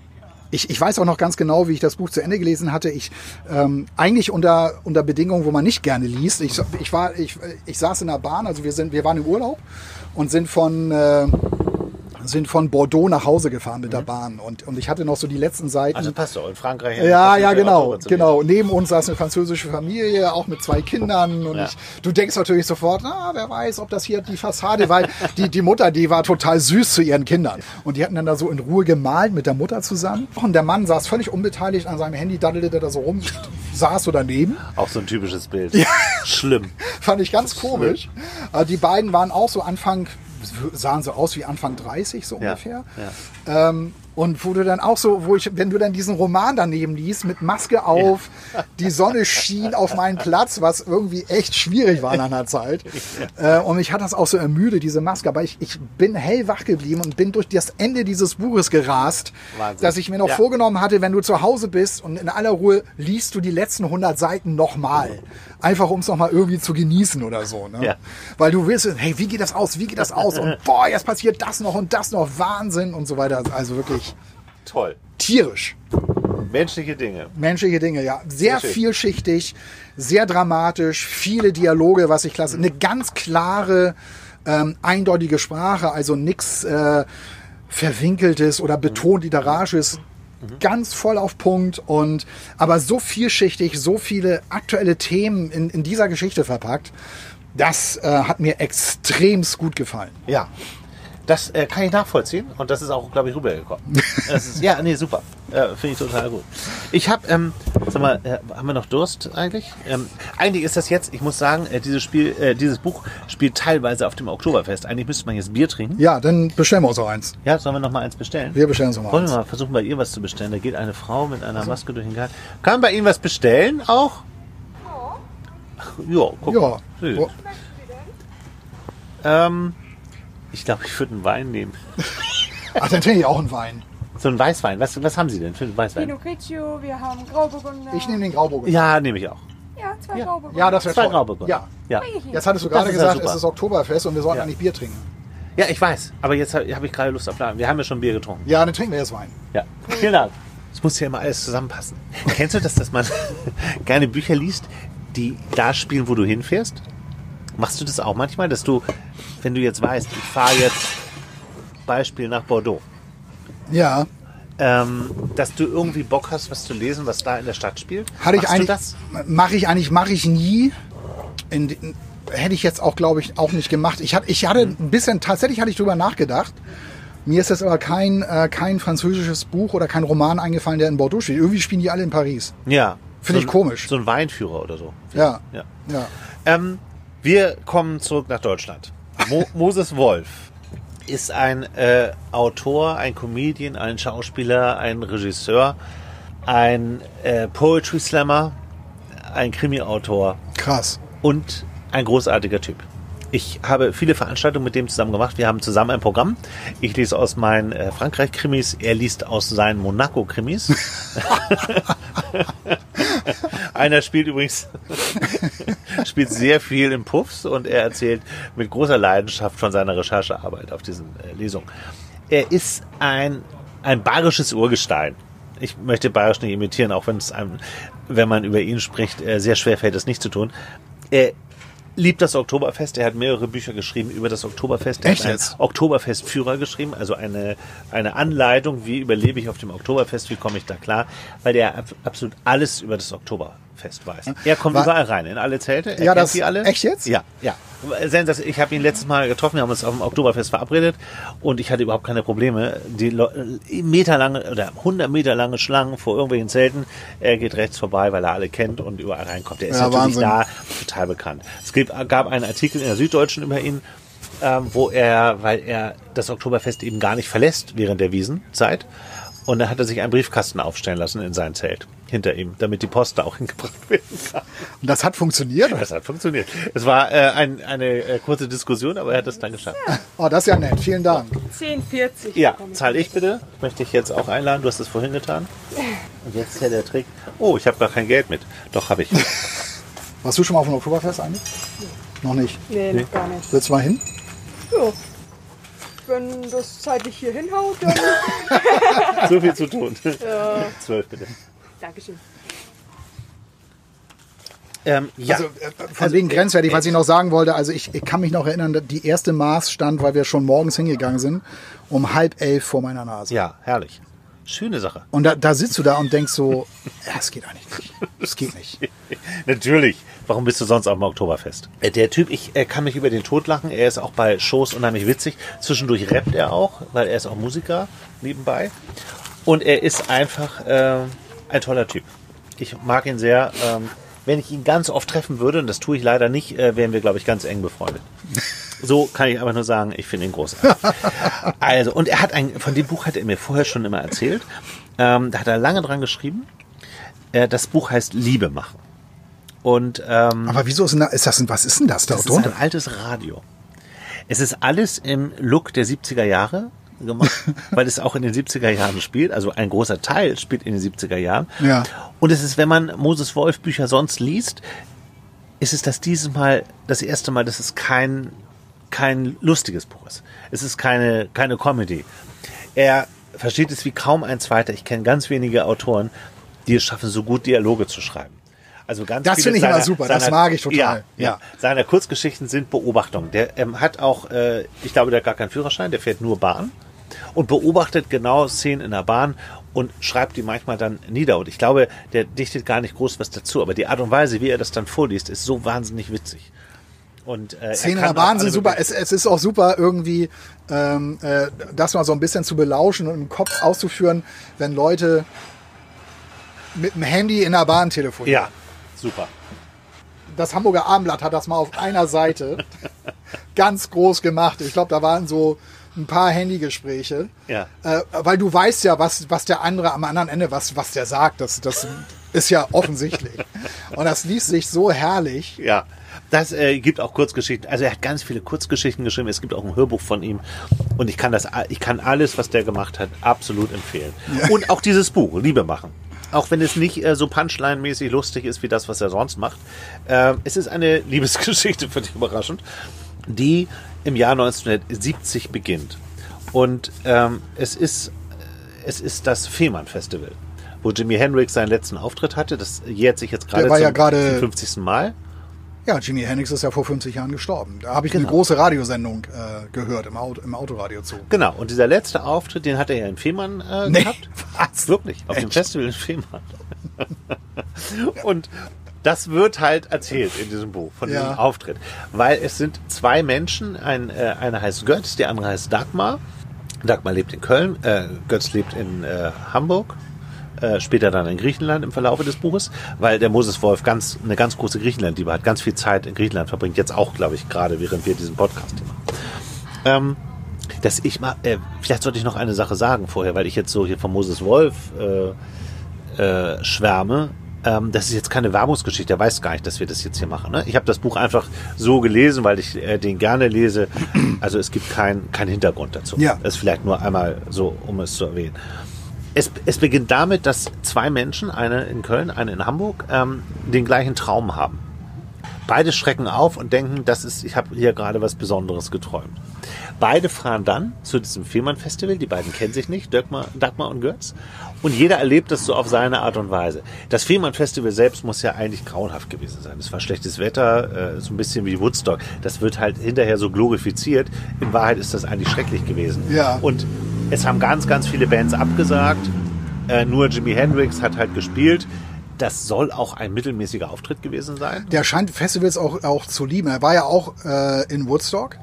ich, ich weiß auch noch ganz genau, wie ich das Buch zu Ende gelesen hatte. Ich ähm, eigentlich unter unter Bedingungen, wo man nicht gerne liest. Ich, ich war, ich, ich saß in der Bahn, also wir sind, wir waren im Urlaub und sind von äh, sind von Bordeaux nach Hause gefahren mit der Bahn und und ich hatte noch so die letzten Seiten. Also passt doch. In Frankreich. Ja, ja, genau, genau. Neben uns saß eine französische Familie, auch mit zwei Kindern. (laughs) Und Ja. ich, du denkst natürlich sofort, ah, wer weiß, ob das hier die Fassade, weil (laughs) die, die Mutter, die war total süß zu ihren Kindern. Und die hatten dann da so in Ruhe gemalt mit der Mutter zusammen. Und der Mann saß völlig unbeteiligt an seinem Handy, daddelte da so rum, (laughs) saß so daneben. Auch so ein typisches Bild. Schlimm. Fand ich ganz komisch. Äh, Die beiden waren auch so Anfang, sahen so aus wie Anfang 30 so ungefähr. ja. Ähm, und wo du dann auch so, wo ich, wenn du dann diesen Roman daneben liest, mit Maske auf, die Sonne schien auf meinen Platz, was irgendwie echt schwierig war nach einer (laughs) Zeit. Äh, und mich hat das auch so ermüdet, diese Maske. Aber ich, ich bin hellwach geblieben und bin durch das Ende dieses Buches gerast, Wahnsinn. dass ich mir noch Ja. vorgenommen hatte, wenn du zu Hause bist und in aller Ruhe liest du die letzten 100 Seiten nochmal. Einfach um es nochmal irgendwie zu genießen oder so. Ne? Ja. Weil du willst, hey, wie geht das aus, wie geht das aus? Und boah, jetzt passiert das noch und das noch, Wahnsinn und so weiter. Also wirklich Toll. tierisch. Menschliche Dinge. Menschliche Dinge, ja. Sehr vielschichtig, sehr dramatisch, viele Dialoge, was ich klasse. Eine ganz klare, ähm, eindeutige Sprache, also nichts äh, Verwinkeltes oder betont Literarisches. Ganz voll auf Punkt und aber so vielschichtig, so viele aktuelle Themen in, in dieser Geschichte verpackt. Das äh, hat mir extremst gut gefallen. Ja. Das äh, kann ich nachvollziehen und das ist auch, glaube ich, rübergekommen. (laughs) Das ist, ja, nee, super. Äh, Finde ich total gut. Ich habe, ähm, sag mal, äh, haben wir noch Durst eigentlich? Ähm, eigentlich ist das jetzt, ich muss sagen, äh, dieses Spiel, äh, dieses Buch spielt teilweise auf dem Oktoberfest. Eigentlich müsste man jetzt Bier trinken. Ja, dann bestellen wir uns auch eins. Ja, sollen wir noch mal eins bestellen? Wir bestellen uns auch mal Wollen wir eins. mal versuchen, bei ihr was zu bestellen? Da geht eine Frau mit einer Maske durch den Garten. Kann man bei Ihnen was bestellen auch? Ja, guck Ja. mal. Süß. Oh, Ähm, ich glaube, ich würde einen Wein nehmen. (laughs) Ach, dann trinke ich auch einen Wein. So einen Weißwein. Was, was haben Sie denn für einen Weißwein? Pinot Grigio, wir haben Grauburgunder. Ich nehme den Grauburgunder. Ja, nehme ich auch. Ja, zwei Grauburgunder. Ja, das wäre Zwei toll. Grauburgunder. Ja. Ja. Jetzt hattest du Das gerade ist ja gesagt, super. es ist Oktoberfest und wir sollten Ja. eigentlich Bier trinken. Ja, ich weiß. Aber jetzt habe hab ich gerade Lust auf Laden. Wir haben ja schon Bier getrunken. Ja, dann trinken wir jetzt Wein. Ja. Vielen Dank. Es muss ja immer alles zusammenpassen. Kennst du das, dass man (laughs) gerne Bücher liest, die da spielen, wo du hinfährst? Machst du das auch manchmal, dass du, wenn du jetzt weißt, ich fahre jetzt Beispiel nach Bordeaux, Ja, ähm, dass du irgendwie Bock hast, was zu lesen, was da in der Stadt spielt? hatte ich Machst eigentlich, du das? mache ich eigentlich, mache ich nie. In, in, hätte ich jetzt auch, glaube ich, auch nicht gemacht. Ich hatte, ich hatte Mhm. ein bisschen, tatsächlich hatte ich drüber nachgedacht. Mir ist jetzt aber kein, äh, kein französisches Buch oder kein Roman eingefallen, der in Bordeaux spielt. Irgendwie spielen die alle in Paris. Ja. Finde ich ein- komisch. So ein Weinführer oder so. Ja. Ja. Ja. Ähm, wir kommen zurück nach Deutschland. Mo (laughs) Moses Wolf ist ein äh, Autor, ein Comedian, ein Schauspieler, ein Regisseur, ein äh, Poetry Slammer, ein Krimi-Autor Krass. und ein großartiger Typ. Ich habe viele Veranstaltungen mit dem zusammen gemacht. Wir haben zusammen ein Programm. Ich lese aus meinen äh, Frankreich-Krimis, er liest aus seinen Monaco-Krimis. (laughs) (laughs) (laughs) Einer spielt übrigens (laughs) spielt sehr viel in Puffs und er erzählt mit großer Leidenschaft von seiner Recherchearbeit auf diesen äh, Lesungen. Er ist ein, ein bayerisches Urgestein. Ich möchte bayerisch nicht imitieren, auch wenn es einem, wenn man über ihn spricht, äh, sehr schwer fällt, das nicht zu tun. Er liebt das Oktoberfest. Er hat mehrere Bücher geschrieben über das Oktoberfest. Er Echt hat einen jetzt? Oktoberfestführer geschrieben, also eine, eine Anleitung, wie überlebe ich auf dem Oktoberfest, wie komme ich da klar, weil er ab- absolut alles über das Oktoberfest weiß. Er kommt War- überall rein, in alle Zelte. Er Ja, kennt das- die alle. echt jetzt? Ja, ja. Sensas- Ich habe ihn letztes Mal getroffen, wir haben uns auf dem Oktoberfest verabredet und ich hatte überhaupt keine Probleme. Die Le- meterlange oder 100 Meter lange Schlangen vor irgendwelchen Zelten. Er geht rechts vorbei, weil er alle kennt und überall reinkommt. Er ist Ja, natürlich Wahnsinn. da total bekannt. Es gibt, gab einen Artikel in der Süddeutschen über ihn, ähm, wo er, weil er das Oktoberfest eben gar nicht verlässt während der Wiesenzeit. Und da hat er sich einen Briefkasten aufstellen lassen in sein Zelt hinter ihm, damit die Post da auch (laughs) hingebracht werden kann. Und das hat funktioniert. Das hat funktioniert. Es war äh, ein, eine äh, kurze Diskussion, aber er hat es dann geschafft. Oh, das ist ja nett. Vielen Dank. 10,40. Ja, bekomme ich. ich bitte. Ich möchte dich jetzt auch einladen. Du hast es vorhin getan. Und jetzt ist ja der Trick. Oh, ich habe gar kein Geld mit. Doch, habe ich. (laughs) Warst du schon mal auf dem Oktoberfest eigentlich? Noch nicht. Nee, noch gar nicht. Willst du mal hin? Ja. Wenn das zeitlich hier hinhaut, dann. (laughs) so viel zu tun. Zwölf bitte. Dankeschön. Ähm, ja. Also äh, von wegen grenzwertig, was ich noch sagen wollte, also ich, ich kann mich noch erinnern, die erste Maß stand, weil wir schon morgens hingegangen sind, um halb elf vor meiner Nase. ja, herrlich. Schöne Sache. Und da, da sitzt du da und denkst so, ja, es geht eigentlich nicht. Es geht nicht. (laughs) Natürlich. Warum bist du sonst auf dem Oktoberfest? Äh, Der Typ, ich äh, kann mich über den Tod lachen. Er ist auch bei Shows unheimlich witzig. Zwischendurch rappt er auch, weil er ist auch Musiker nebenbei. Und er ist einfach äh, ein toller Typ. Ich mag ihn sehr. Ähm, wenn ich ihn ganz oft treffen würde, und das tue ich leider nicht, äh, wären wir, glaube ich, ganz eng befreundet. So kann ich aber nur sagen, ich finde ihn großartig. (laughs) Also, und er hat ein, von dem Buch hat er mir vorher schon immer erzählt. Ähm, da hat er lange dran geschrieben. Äh, das Buch heißt Liebe machen. Und ähm, Aber wieso ist, denn ist das, denn- was ist denn das da das ist drunter? ein altes Radio. Es ist alles im Look der 70er Jahre gemacht, (laughs) weil es auch in den 70er Jahren spielt. Also ein großer Teil spielt in den 70er Jahren. Ja. Und es ist, wenn man Moses Wolf Bücher sonst liest, ist es das dieses Mal das erste Mal, dass es kein, kein lustiges Buch ist. Es ist keine, keine Comedy. Er versteht es wie kaum ein zweiter. Ich kenne ganz wenige Autoren, die es schaffen, so gut Dialoge zu schreiben. Also ganz Das finde ich immer seiner- super. Das seiner- mag ich total. Ja. Ja. Seine Kurzgeschichten sind Beobachtungen. Der ähm, hat auch, äh, ich glaube, der hat gar keinen Führerschein, der fährt nur Bahn und beobachtet genau Szenen in der Bahn und schreibt die manchmal dann nieder. Und ich glaube, der dichtet gar nicht groß was dazu, aber die Art und Weise, wie er das dann vorliest, ist so wahnsinnig witzig. Und, äh, Szenen in der Bahn sind super. Es, es ist auch super irgendwie, ähm, äh, das mal so ein bisschen zu belauschen und im Kopf auszuführen, wenn Leute mit dem Handy in der Bahn telefonieren. Ja, super. Das Hamburger Abendblatt hat das mal auf einer Seite (laughs) ganz groß gemacht. Ich glaube, da waren so ein paar Handygespräche. Ja. Äh, weil du weißt ja, was, was der andere am anderen Ende, was, was der sagt. Das, das ist ja offensichtlich. Und das liest sich so herrlich. Ja, das äh, gibt auch Kurzgeschichten. Also er hat ganz viele Kurzgeschichten geschrieben. Es gibt auch ein Hörbuch von ihm. Und ich kann das, ich kann alles, was der gemacht hat, absolut empfehlen. Und auch dieses Buch, Liebe machen. Auch wenn es nicht äh, so Punchline-mäßig lustig ist wie das, was er sonst macht. Äh, es ist eine (laughs) Liebesgeschichte, für dich überraschend, die im Jahr 1970 beginnt. Und ähm, es ist es ist das Fehmarn-Festival, wo Jimi Hendrix seinen letzten Auftritt hatte. Das jährt sich jetzt gerade ja zum, gerade- zum 50. Mal. Ja, Jimi Hendrix ist ja vor 50 Jahren gestorben. Da habe ich eine große Radiosendung äh, gehört im, Auto, im Autoradio zu. Genau, und dieser letzte Auftritt, den hat er ja in Fehmarn äh, Nee, gehabt. was? Wirklich, auf dem Echt? Festival in Fehmarn. (laughs) und das wird halt erzählt in diesem Buch, von Ja. diesem Auftritt. Weil es sind zwei Menschen, ein, äh, einer heißt Götz, der andere heißt Dagmar. Dagmar lebt in Köln, äh, Götz lebt in äh, Hamburg. Äh, später dann in Griechenland im Verlaufe des Buches, weil der Moses Wolf ganz, eine ganz große Griechenland-Liebe hat, ganz viel Zeit in Griechenland verbringt, jetzt auch, glaube ich, gerade während wir diesen Podcast hier machen. Ähm, dass ich mal, äh, vielleicht sollte ich noch eine Sache sagen vorher, weil ich jetzt so hier von Moses Wolf äh, äh, schwärme. Ähm, das ist jetzt keine Werbungsgeschichte, er weiß gar nicht, dass wir das jetzt hier machen. Ne? Ich habe das Buch einfach so gelesen, weil ich äh, den gerne lese. (clears throat) Also es gibt keinen kein Hintergrund dazu. Ja. Das ist vielleicht nur einmal so, um es zu erwähnen. es, es beginnt damit, dass zwei Menschen, eine in Köln, eine in Hamburg, ähm, den gleichen Traum haben. Beide schrecken auf und denken, das ist, ich habe hier gerade was Besonderes geträumt. Beide fahren dann zu diesem Fehmarn-Festival, die beiden kennen sich nicht, Dagmar, Dagmar und Götz. Und jeder erlebt das so auf seine Art und Weise. Das Fehmarn-Festival selbst muss ja eigentlich grauenhaft gewesen sein. Es war schlechtes Wetter, äh, so ein bisschen wie Woodstock. Das wird halt hinterher so glorifiziert. In Wahrheit ist das eigentlich schrecklich gewesen. Ja. Und es haben ganz, ganz viele Bands abgesagt. Äh, nur Jimi Hendrix hat halt gespielt. Das soll auch ein mittelmäßiger Auftritt gewesen sein. Der scheint Festivals auch, auch zu lieben. Er war ja auch äh, in Woodstock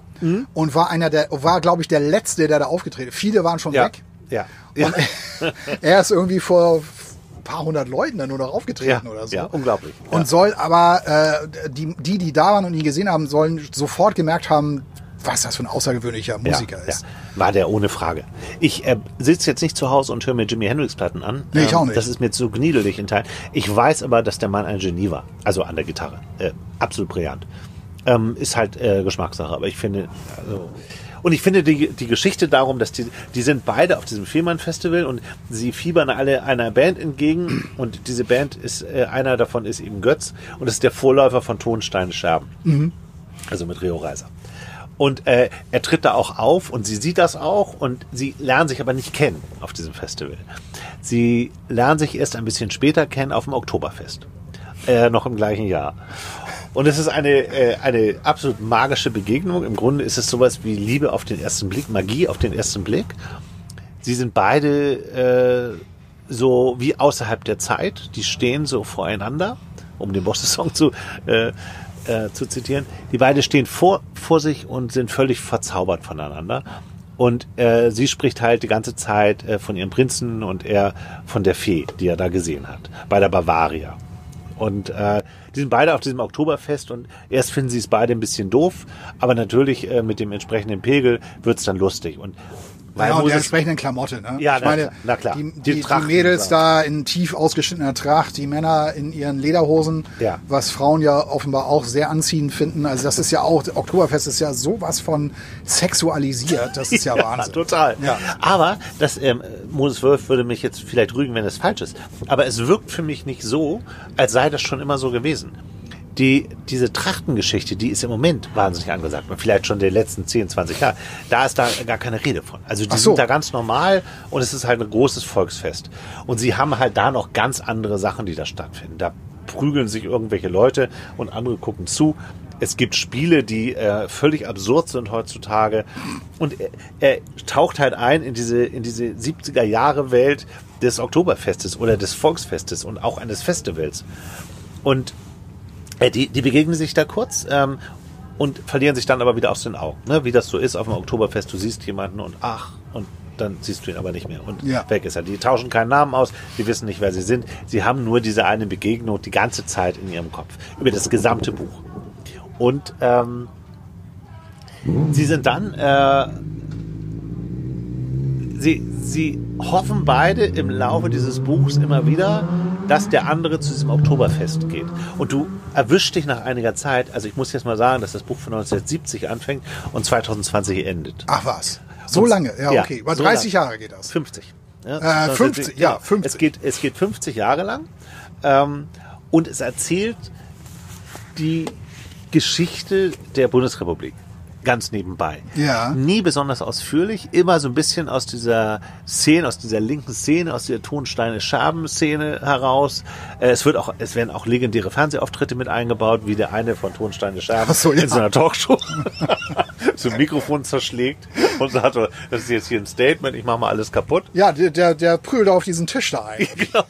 und war einer der, war glaube ich der letzte, der da aufgetreten. ist. Viele waren schon Ja. weg. Ja. ja. Und (laughs) er ist irgendwie vor ein paar hundert Leuten dann nur noch aufgetreten Ja, oder so. ja, unglaublich. Und Ja. soll aber, äh, die, die, die da waren und ihn gesehen haben, sollen sofort gemerkt haben, was das für ein außergewöhnlicher Musiker ja, ist. Ja. War der ohne Frage. Ich äh, sitze jetzt nicht zu Hause und höre mir Jimi Hendrix Platten an. Ähm, Nee, ich auch nicht. Das ist mir zu gniedelig in Teilen. Ich weiß aber, dass der Mann ein Genie war. Also an der Gitarre. Äh, absolut brillant. Ähm, ist halt äh, Geschmackssache. Aber ich finde, also, und ich finde die, die Geschichte darum, dass die, die sind beide auf diesem Fehmarn-Festival und sie fiebern alle einer Band entgegen (clears throat) und diese Band ist, äh, einer davon ist eben Götz und das ist der Vorläufer von Tonsteine Scherben. Mhm. Also mit Rio Reiser. Und äh, er tritt da auch auf und sie sieht das auch und sie lernen sich aber nicht kennen auf diesem Festival. Sie lernen sich erst ein bisschen später kennen auf dem Oktoberfest. Äh, noch im gleichen Jahr. Und es ist eine, äh, eine absolut magische Begegnung. Im Grunde ist es sowas wie Liebe auf den ersten Blick, Magie auf den ersten Blick. Sie sind beide äh, so wie außerhalb der Zeit. Die stehen so voreinander, um den Bosse-Song zu, äh, äh, zu zitieren. Die beide stehen vor, vor sich und sind völlig verzaubert voneinander. Und äh, sie spricht halt die ganze Zeit äh, von ihrem Prinzen und er von der Fee, die er da gesehen hat, bei der Bavaria. Und äh, die sind beide auf diesem Oktoberfest und erst finden sie es beide ein bisschen doof, aber natürlich äh, mit dem entsprechenden Pegel wird's dann lustig. Und weil Ja, und der entsprechenden Klamotte, ne? Ja, ich na meine, na klar. Die, Die die, die Mädels ja. da in tief ausgeschnittener Tracht, die Männer in ihren Lederhosen, Ja. was Frauen ja offenbar auch sehr anziehend finden. Also das ist ja auch, Oktoberfest ist ja sowas von sexualisiert, das ist ja, (laughs) Wahnsinn. total. Ja. Aber das, ähm, Moses Wolf würde mich jetzt vielleicht rügen, wenn es falsch ist. Aber es wirkt für mich nicht so, als sei das schon immer so gewesen. Die, diese Trachtengeschichte, die ist im Moment wahnsinnig angesagt. Und vielleicht schon der letzten 10, 20 Jahre. Da ist da gar keine Rede von. Also die so. sind da ganz normal und es ist halt ein großes Volksfest. Und sie haben halt da noch ganz andere Sachen, die da stattfinden. Da prügeln sich irgendwelche Leute und andere gucken zu. Es gibt Spiele, die äh, völlig absurd sind heutzutage. Und er, er taucht halt ein in diese, in diese 70er Jahre Welt des Oktoberfestes oder des Volksfestes und auch eines Festivals. Und äh, die, die begegnen sich da kurz ähm, und verlieren sich dann aber wieder aus den Augen. Ne? Wie das so ist auf dem Oktoberfest, du siehst jemanden und ach, und dann siehst du ihn aber nicht mehr und Ja. weg ist er. Die tauschen keinen Namen aus, die wissen nicht, wer sie sind. Sie haben nur diese eine Begegnung die ganze Zeit in ihrem Kopf, über das gesamte Buch. Und ähm, sie sind dann, äh, sie, sie hoffen beide im Laufe dieses Buchs immer wieder, dass der andere zu diesem Oktoberfest geht. Und du erwischst dich nach einiger Zeit, also ich muss jetzt mal sagen, dass das Buch von 1970 anfängt und 2020 endet. Ach was, so Und- lange, ja, okay. Über so 30 lang. Jahre geht das. 50. Ja, Äh, 50, ja, 50. Es geht, es geht 50 Jahre lang ähm, und es erzählt die Geschichte der Bundesrepublik. Ganz nebenbei. Ja. Nie besonders ausführlich, immer so ein bisschen aus dieser Szene, aus dieser linken Szene, aus dieser Tonsteine-Scherben-Szene heraus. Äh, Es wird auch, es werden auch legendäre Fernsehauftritte mit eingebaut, wie der eine von Tonsteine Scherben Ach so, ja. in so einer Talkshow (laughs) so ein Mikrofon zerschlägt und sagt, das ist jetzt hier ein Statement, ich mache mal alles kaputt. Ja, der, der, der prügelt auf diesen Tisch da ein. (laughs) Genau.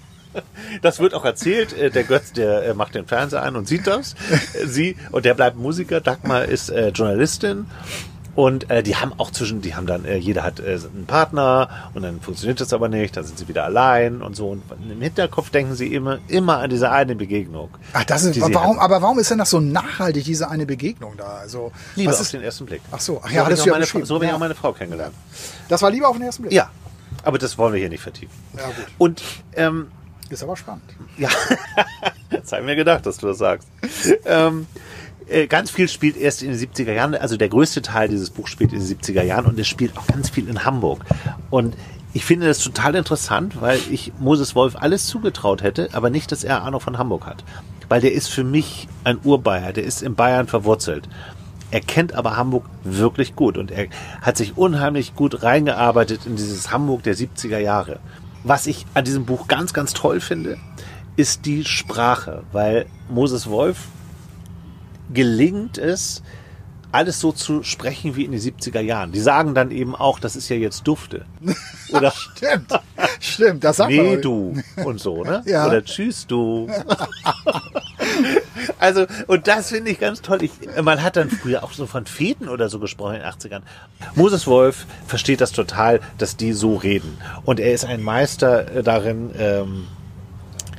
Das wird auch erzählt. Äh, Der Götz, der äh, macht den Fernseher an und sieht das. Äh, Sie und der bleibt Musiker. Dagmar ist äh, Journalistin. Und äh, die haben auch zwischen, die haben dann, äh, jeder hat äh, einen Partner und dann funktioniert das aber nicht, dann sind sie wieder allein und so. Und im Hinterkopf denken sie immer, immer an diese eine Begegnung. Ach, das ist, warum, aber warum ist denn das so nachhaltig, diese eine Begegnung da? Also, Liebe was auf ist, den ersten Blick. Ach so, ach so ja, habe hattest ich, ja meine, beschrieben. so habe ich Ja. auch meine Frau kennengelernt. das war lieber auf den ersten Blick. Ja, aber das wollen wir hier nicht vertiefen. Ja, gut. Und ähm, Ist aber spannend. Ja, (laughs) das habe ich mir gedacht, dass du das sagst. ähm, äh, ganz viel spielt erst in den 70er Jahren, also der größte Teil dieses Buchs spielt in den 70er Jahren und es spielt auch ganz viel in Hamburg. Und Ich finde das total interessant, weil ich Moses Wolf alles zugetraut hätte, aber nicht, dass er Ahnung von Hamburg hat. Weil der ist für mich ein Urbayer, der ist in Bayern verwurzelt. Er kennt aber Hamburg wirklich gut und er hat sich unheimlich gut reingearbeitet in dieses Hamburg der 70er Jahre. Was ich an diesem Buch ganz, ganz toll finde, ist die Sprache, weil Moses Wolf gelingt es, alles so zu sprechen wie in den 70er Jahren. Die sagen dann eben auch, das ist ja jetzt Dufte. (laughs) Oder Stimmt, stimmt, das sagt nee, man. du und so, ne? Ja. Oder tschüss, du. (laughs) also, und das finde ich ganz toll. Ich, man hat dann früher auch so von Feten oder so gesprochen in den 80ern. Moses Wolf versteht das total, dass die so reden. Und er ist ein Meister äh, darin, ähm,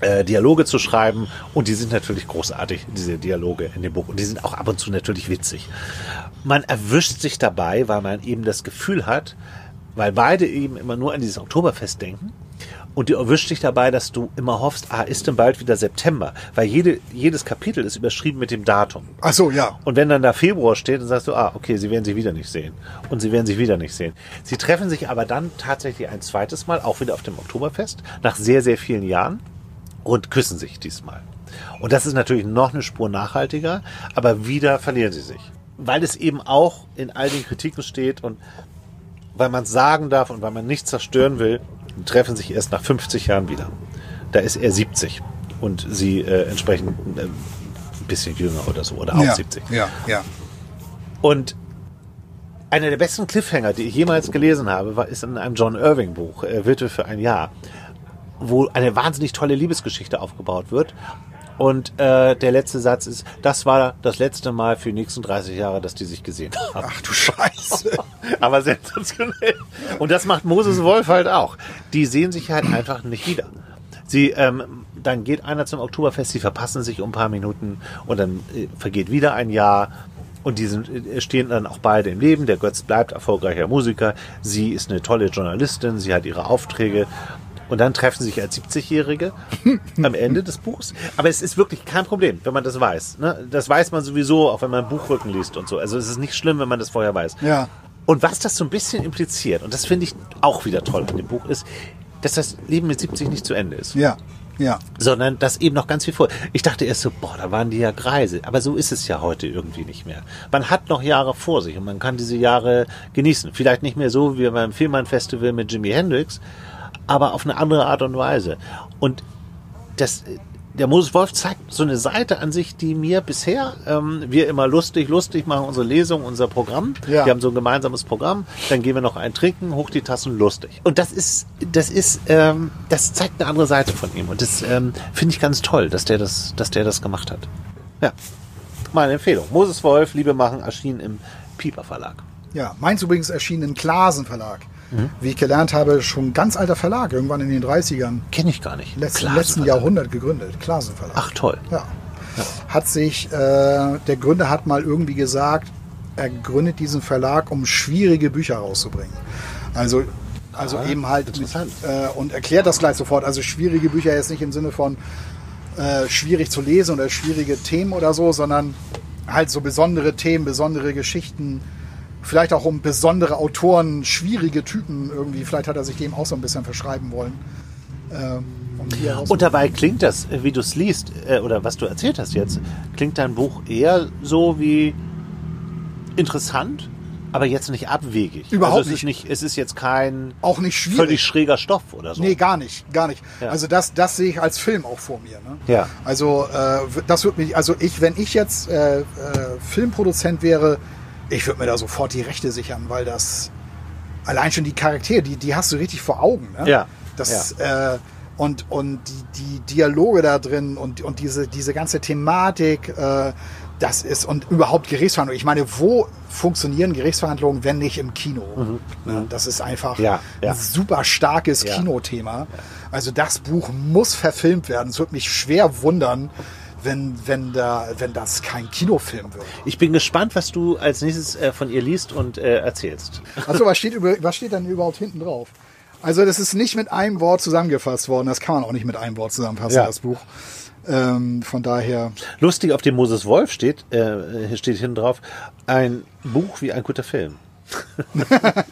äh, Dialoge zu schreiben und die sind natürlich großartig, diese Dialoge in dem Buch. Und die sind auch ab und zu natürlich witzig. Man erwischt sich dabei, weil man eben das Gefühl hat, weil beide eben immer nur an dieses Oktoberfest denken. Und du erwischt dich dabei, dass du immer hoffst, ah, ist denn bald wieder September? Weil jede, jedes Kapitel ist überschrieben mit dem Datum. Ach so, ja. Und wenn dann da Februar steht, dann sagst du, ah, okay, sie werden sich wieder nicht sehen. Und sie werden sich wieder nicht sehen. Sie treffen sich aber dann tatsächlich ein zweites Mal, auch wieder auf dem Oktoberfest, nach sehr, sehr vielen Jahren und küssen sich diesmal. Und das ist natürlich noch eine Spur nachhaltiger, aber wieder verlieren sie sich. Weil es eben auch in all den Kritiken steht und weil man es sagen darf und weil man nichts zerstören will, treffen sich erst nach 50 Jahren wieder. Da ist er 70 und sie äh, entsprechend äh, ein bisschen jünger oder so oder auch ja, 70. Ja, ja. Und einer der besten Cliffhanger, die ich jemals gelesen habe, war, ist in einem John Irving Buch, äh, Witwe für ein Jahr, wo eine wahnsinnig tolle Liebesgeschichte aufgebaut wird. Und äh, der letzte Satz ist, das war das letzte Mal für die nächsten 30 Jahre, dass die sich gesehen haben. Ach du Scheiße. (laughs) Aber sensationell. Und das macht Moses Wolf halt auch. Die sehen sich halt einfach nicht wieder. Sie, ähm, dann geht einer zum Oktoberfest, sie verpassen sich um ein paar Minuten und dann äh, vergeht wieder ein Jahr. Und die sind, äh, stehen dann auch beide im Leben. Der Götz bleibt erfolgreicher Musiker. Sie ist eine tolle Journalistin. Sie hat ihre Aufträge. Und dann treffen sie sich als 70-Jährige am Ende des Buchs. Aber es ist wirklich kein Problem, wenn man das weiß. Ne? Das weiß man sowieso, auch wenn man Buchrücken liest und so. Also es ist nicht schlimm, wenn man das vorher weiß. Ja. Und was das so ein bisschen impliziert, und das finde ich auch wieder toll an dem Buch, ist, dass das Leben mit 70 nicht zu Ende ist. Ja, ja. Sondern dass eben noch ganz viel vor. Ich dachte erst so, boah, da waren die ja Greise. Aber so ist es ja heute irgendwie nicht mehr. Man hat noch Jahre vor sich und man kann diese Jahre genießen. Vielleicht nicht mehr so wie beim Filmmann-Festival mit Jimi Hendrix, aber auf eine andere Art und Weise. Und das, der Moses Wolf zeigt so eine Seite an sich, die mir bisher, ähm, wir immer lustig, lustig machen unsere Lesung, unser Programm. Ja. Wir haben so ein gemeinsames Programm, dann gehen wir noch ein Trinken, hoch die Tassen, lustig. Und das ist, das ist, ähm, das zeigt eine andere Seite von ihm. Und das ähm, finde ich ganz toll, dass der das, dass der das gemacht hat. Ja. Meine Empfehlung. Moses Wolf, Liebe machen, erschien im Pieper Verlag. Ja, meins übrigens erschien im Klasen Verlag. Wie ich gelernt habe, schon ein ganz alter Verlag, irgendwann in den 30ern, Kenne ich gar nicht. letzten, Klasen letzten. Jahrhundert gegründet. Klasen Verlag. Ach toll. Ja. Hat sich, äh, der Gründer hat mal irgendwie gesagt, er gründet diesen Verlag, um schwierige Bücher rauszubringen. Also, also Ah, eben halt mit, äh, und erklärt das gleich sofort. Also schwierige Bücher jetzt nicht im Sinne von äh, schwierig zu lesen oder schwierige Themen oder so, sondern halt so besondere Themen, besondere Geschichten. Vielleicht auch um besondere Autoren, schwierige Typen irgendwie. Vielleicht hat er sich dem auch so ein bisschen verschreiben wollen. Ähm, Und dabei klingt das, äh, wie du es liest, äh, oder was du erzählt hast jetzt, klingt dein Buch eher so wie interessant, aber jetzt nicht abwegig. Überhaupt also es Ist nicht. Es ist jetzt kein auch nicht schwierig. völlig schräger Stoff oder so. Nee, gar nicht, gar nicht. Ja. Also das, das sehe ich als Film auch vor mir. Ne? Ja. Also äh, das wird mich, also ich, wenn ich jetzt äh, äh, Filmproduzent wäre, ich würde mir da sofort die Rechte sichern, weil das allein schon die Charaktere, die, die hast du richtig vor Augen. Ne? Ja. Das äh, und und die, die Dialoge da drin und und diese diese ganze Thematik. Äh, das ist und überhaupt Gerichtsverhandlungen. Ich meine, wo funktionieren Gerichtsverhandlungen, wenn nicht im Kino? Ne? Das ist einfach Mhm. Ja, ja. ein super starkes Ja. Kinothema. Also das Buch muss verfilmt werden. Es würde mich schwer wundern, wenn, wenn, da, wenn das kein Kinofilm wird. Ich bin gespannt, was du als nächstes äh, von ihr liest und äh, erzählst. Also was steht, über, was steht dann überhaupt hinten drauf? Also das ist nicht mit einem Wort zusammengefasst worden. Das kann man auch nicht mit einem Wort zusammenfassen, Ja. das Buch. Ähm, von daher, Lustig, auf dem Moses Wolf steht, äh, steht hinten drauf, ein Buch wie ein guter Film. (laughs)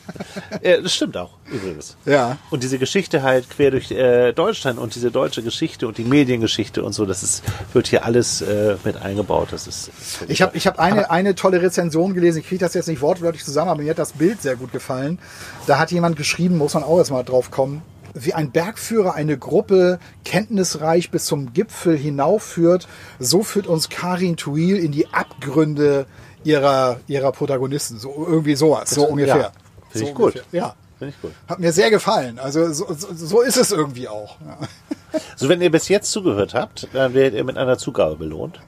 Ja, das stimmt auch, übrigens. Ja. Und diese Geschichte halt quer durch äh, Deutschland und diese deutsche Geschichte und die Mediengeschichte und so, das ist, wird hier alles äh, mit eingebaut. Das ist. Ich habe ich hab eine, eine tolle Rezension gelesen, ich kriege das jetzt nicht wortwörtlich zusammen, aber mir hat das Bild sehr gut gefallen. Da hat jemand geschrieben, muss man auch erstmal drauf kommen, wie ein Bergführer eine Gruppe kenntnisreich bis zum Gipfel hinaufführt, so führt uns Karin Thuil in die Abgründe ihrer, ihrer Protagonisten. So irgendwie sowas, so ungefähr. Ja, finde so ich gut. ungefähr. Ja. Finde ich gut. Hat mir sehr gefallen. Also so, so, so ist es irgendwie auch. Ja. So, wenn ihr bis jetzt zugehört habt, dann werdet ihr mit einer Zugabe belohnt.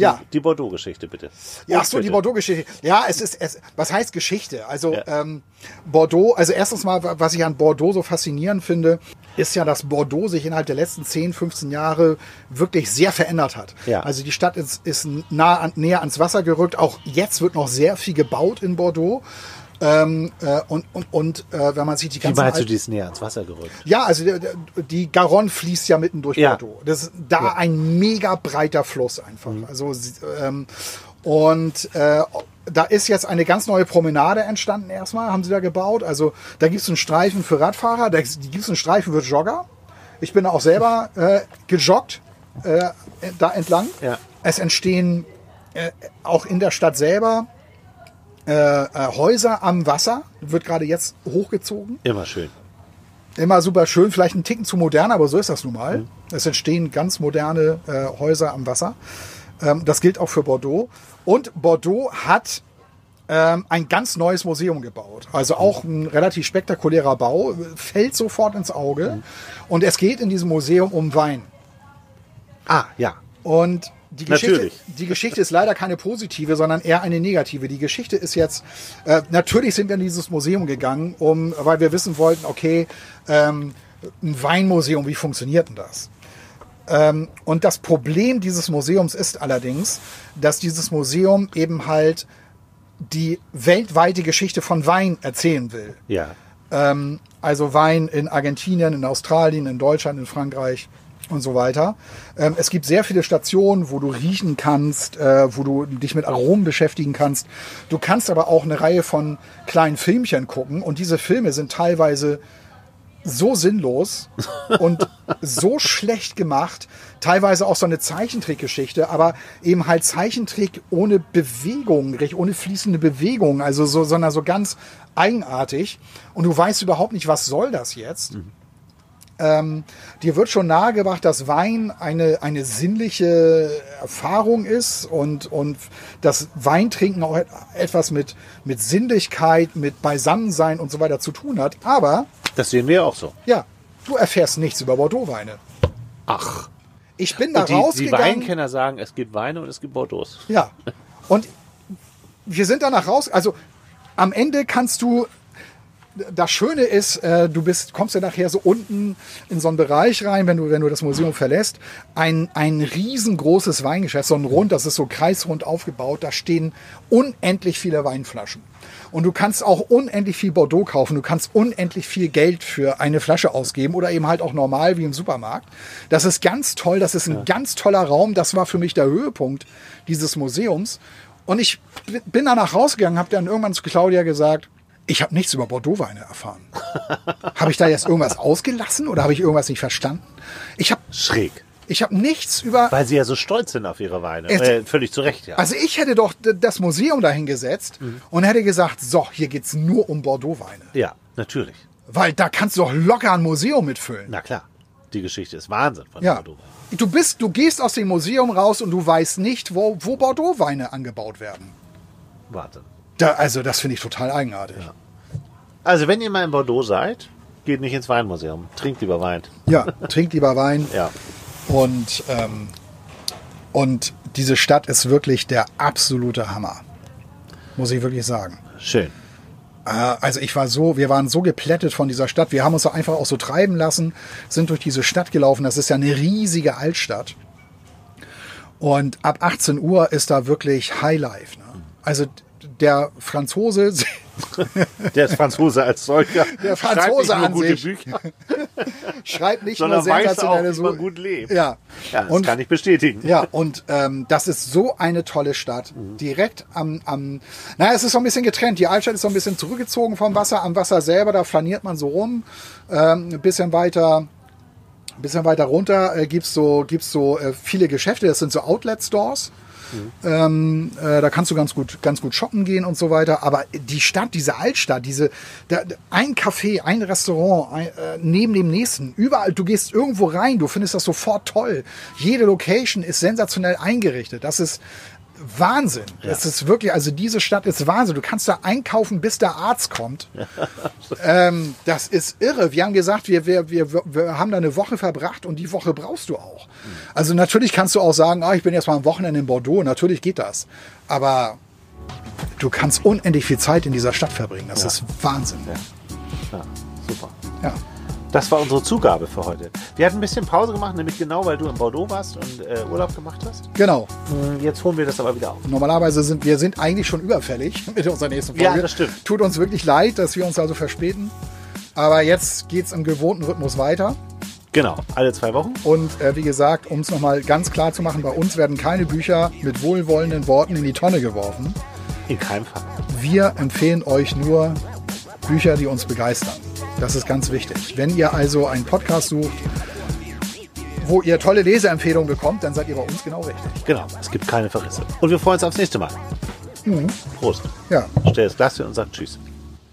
Ja. Die Bordeaux-Geschichte, bitte. Ja, ach so, Bitte. die Bordeaux-Geschichte. Ja, es ist, es, was heißt Geschichte? Also Ja. ähm, Bordeaux, also erstens mal, was ich an Bordeaux so faszinierend finde, ist ja, dass Bordeaux sich innerhalb der letzten 10, 15 Jahre wirklich sehr verändert hat. Ja. Also die Stadt ist, ist nah näher ans Wasser gerückt. Auch jetzt wird noch sehr viel gebaut in Bordeaux. Ähm, äh, und und, und äh, wenn man sich die Wie ganzen meinst du, die ist näher ans Wasser gerückt? ja, also die, die Garonne fließt ja mitten durch Ja. Bordeaux. Das ist da ein mega breiter Fluss einfach. Mhm. Also ähm, und äh, da ist jetzt eine ganz neue Promenade entstanden erstmal, haben sie da gebaut. Also da gibt es einen Streifen für Radfahrer, da gibt es einen Streifen für Jogger. Ich bin auch selber äh, gejoggt äh, da entlang. Ja. Es entstehen äh, auch in der Stadt selber äh, äh, Häuser am Wasser, wird gerade jetzt hochgezogen. Immer schön. Immer super schön, vielleicht ein Ticken zu modern, aber so ist das nun mal. Es entstehen ganz moderne äh, Häuser am Wasser. Ähm, das gilt auch für Bordeaux. Und Bordeaux hat ähm, ein ganz neues Museum gebaut. Also auch ein relativ spektakulärer Bau, fällt sofort ins Auge. Und es geht in diesem Museum um Wein. Ah, ja. Und die Geschichte, Natürlich. die Geschichte ist leider keine positive, sondern eher eine negative. Die Geschichte ist jetzt, äh, natürlich sind wir in dieses Museum gegangen, um, weil wir wissen wollten, okay, ähm, ein Weinmuseum, wie funktioniert denn das? Ähm, und das Problem dieses Museums ist allerdings, dass dieses Museum eben halt die weltweite Geschichte von Wein erzählen will. Ja. Ähm, also Wein in Argentinien, in Australien, in Deutschland, in Frankreich und so weiter. Ähm, es gibt sehr viele Stationen, wo du riechen kannst, äh, wo du dich mit Aromen beschäftigen kannst. Du kannst aber auch eine Reihe von kleinen Filmchen gucken und diese Filme sind teilweise so sinnlos (laughs) und so schlecht gemacht. Teilweise auch so eine Zeichentrickgeschichte, aber eben halt Zeichentrick ohne Bewegung, ohne fließende Bewegung, also so, sondern so ganz eigenartig. Und du weißt überhaupt nicht, was soll das jetzt? Ähm, dir wird schon nahegebracht, dass Wein eine, eine sinnliche Erfahrung ist und, und das Weintrinken auch et- etwas mit, mit Sinnlichkeit, mit Beisammensein und so weiter zu tun hat. Aber Das sehen wir auch so. ja, du erfährst nichts über Bordeaux-Weine. Ach. Ich bin da Und die, die rausgegangen. Weinkenner sagen, es gibt Weine und es gibt Bordeaux. Ja. Und wir sind danach raus. Also am Ende kannst du. Das Schöne ist, äh, du bist, kommst ja nachher so unten in so einen Bereich rein, wenn du, wenn du das Museum verlässt. Ein, ein riesengroßes Weingeschäft, so ein Rund, das ist so kreisrund aufgebaut. Da stehen unendlich viele Weinflaschen. Und du kannst auch unendlich viel Bordeaux kaufen. Du kannst unendlich viel Geld für eine Flasche ausgeben oder eben halt auch normal wie im Supermarkt. Das ist ganz toll. Das ist ein ganz toller Raum. Das war für mich der Höhepunkt dieses Museums. Und ich bin danach rausgegangen, habe dann irgendwann zu Claudia gesagt, ich habe nichts über Bordeaux-Weine erfahren. habe ich da jetzt irgendwas ausgelassen oder habe ich irgendwas nicht verstanden? Ich habe Schräg. ich hab nichts über... Weil sie ja so stolz sind auf ihre Weine. Es- Äh, völlig zu Recht, ja. Also ich hätte doch das Museum dahingesetzt und hätte gesagt, so, hier geht's nur um Bordeaux-Weine. ja, natürlich. Weil da kannst du doch locker ein Museum mitfüllen. Na klar. Die Geschichte ist Wahnsinn von Ja. Bordeaux. Du bist, du gehst aus dem Museum raus und du weißt nicht, wo, wo Bordeaux-Weine angebaut werden. Wahnsinn. Da, also das finde ich total eigenartig. Also, wenn ihr mal in Bordeaux seid, geht nicht ins Weinmuseum. Trinkt lieber Wein. Ja, trink lieber Wein. Ja. Und, ähm, und diese Stadt ist wirklich der absolute Hammer. Muss ich wirklich sagen. Schön. Äh, Also ich war so, wir waren so geplättet von dieser Stadt. Wir haben uns einfach auch so treiben lassen, sind durch diese Stadt gelaufen. Das ist ja eine riesige Altstadt. Und ab 18 Uhr ist da wirklich Highlife. Ne? Also der Franzose (laughs) Der ist Franzose als solcher. Der Schreibt Franzose nicht nur an gute sich. Bücher, (laughs) Schreibt nicht sondern nur weiß auch, sensationelle wie man so. gut lebt. Ja. Ja, das und kann ich bestätigen. Ja, und ähm, das ist so eine tolle Stadt. Direkt am, am, naja, es ist so ein bisschen getrennt. Die Altstadt ist so ein bisschen zurückgezogen vom Wasser. Am Wasser selber, da flaniert man so rum. Ähm, ein bisschen weiter, bisschen weiter runter äh, gibt's so, gibt's so äh, viele Geschäfte. Das sind so Outlet-Stores. Ähm, äh, da kannst du ganz gut, ganz gut shoppen gehen und so weiter. Aber die Stadt, diese Altstadt, diese, da, ein Café, ein Restaurant ein, äh, neben dem nächsten, überall, du gehst irgendwo rein, du findest das sofort toll. Jede Location ist sensationell eingerichtet. Das ist Wahnsinn. Das ist wirklich, also diese Stadt ist Wahnsinn. Du kannst da einkaufen, bis der Arzt kommt. ähm, das ist irre. Wir haben gesagt, wir, wir, wir, wir haben da eine Woche verbracht und die Woche brauchst du auch. Also natürlich kannst du auch sagen, ah, ich bin jetzt mal am Wochenende in Bordeaux. Natürlich geht das. Aber du kannst unendlich viel Zeit in dieser Stadt verbringen. Das ist Wahnsinn. Ja, super. Ja. Das war unsere Zugabe für heute. Wir hatten ein bisschen Pause gemacht, nämlich genau, weil du in Bordeaux warst und äh, Urlaub gemacht hast. Genau. Jetzt holen wir das aber wieder auf. Normalerweise sind wir sind eigentlich schon überfällig (laughs) mit unserer nächsten Folge. Ja, das stimmt. Tut uns wirklich leid, dass wir uns also verspäten. Aber jetzt geht's im gewohnten Rhythmus weiter. Genau, alle zwei Wochen. Und äh, wie gesagt, um es nochmal ganz klar zu machen, bei uns werden keine Bücher mit wohlwollenden Worten in die Tonne geworfen. In keinem Fall. Wir empfehlen euch nur Bücher, die uns begeistern. Das ist ganz wichtig. Wenn ihr also einen Podcast sucht, wo ihr tolle Leseempfehlungen bekommt, dann seid ihr bei uns genau richtig. Genau, es gibt keine Verrisse. Und wir freuen uns aufs nächste Mal. Prost. Ja, Stell das Glas hin und sag Tschüss.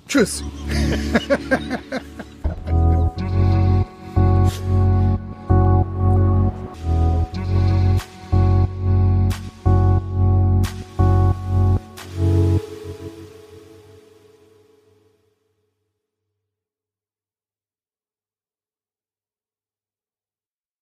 tschüss. (laughs)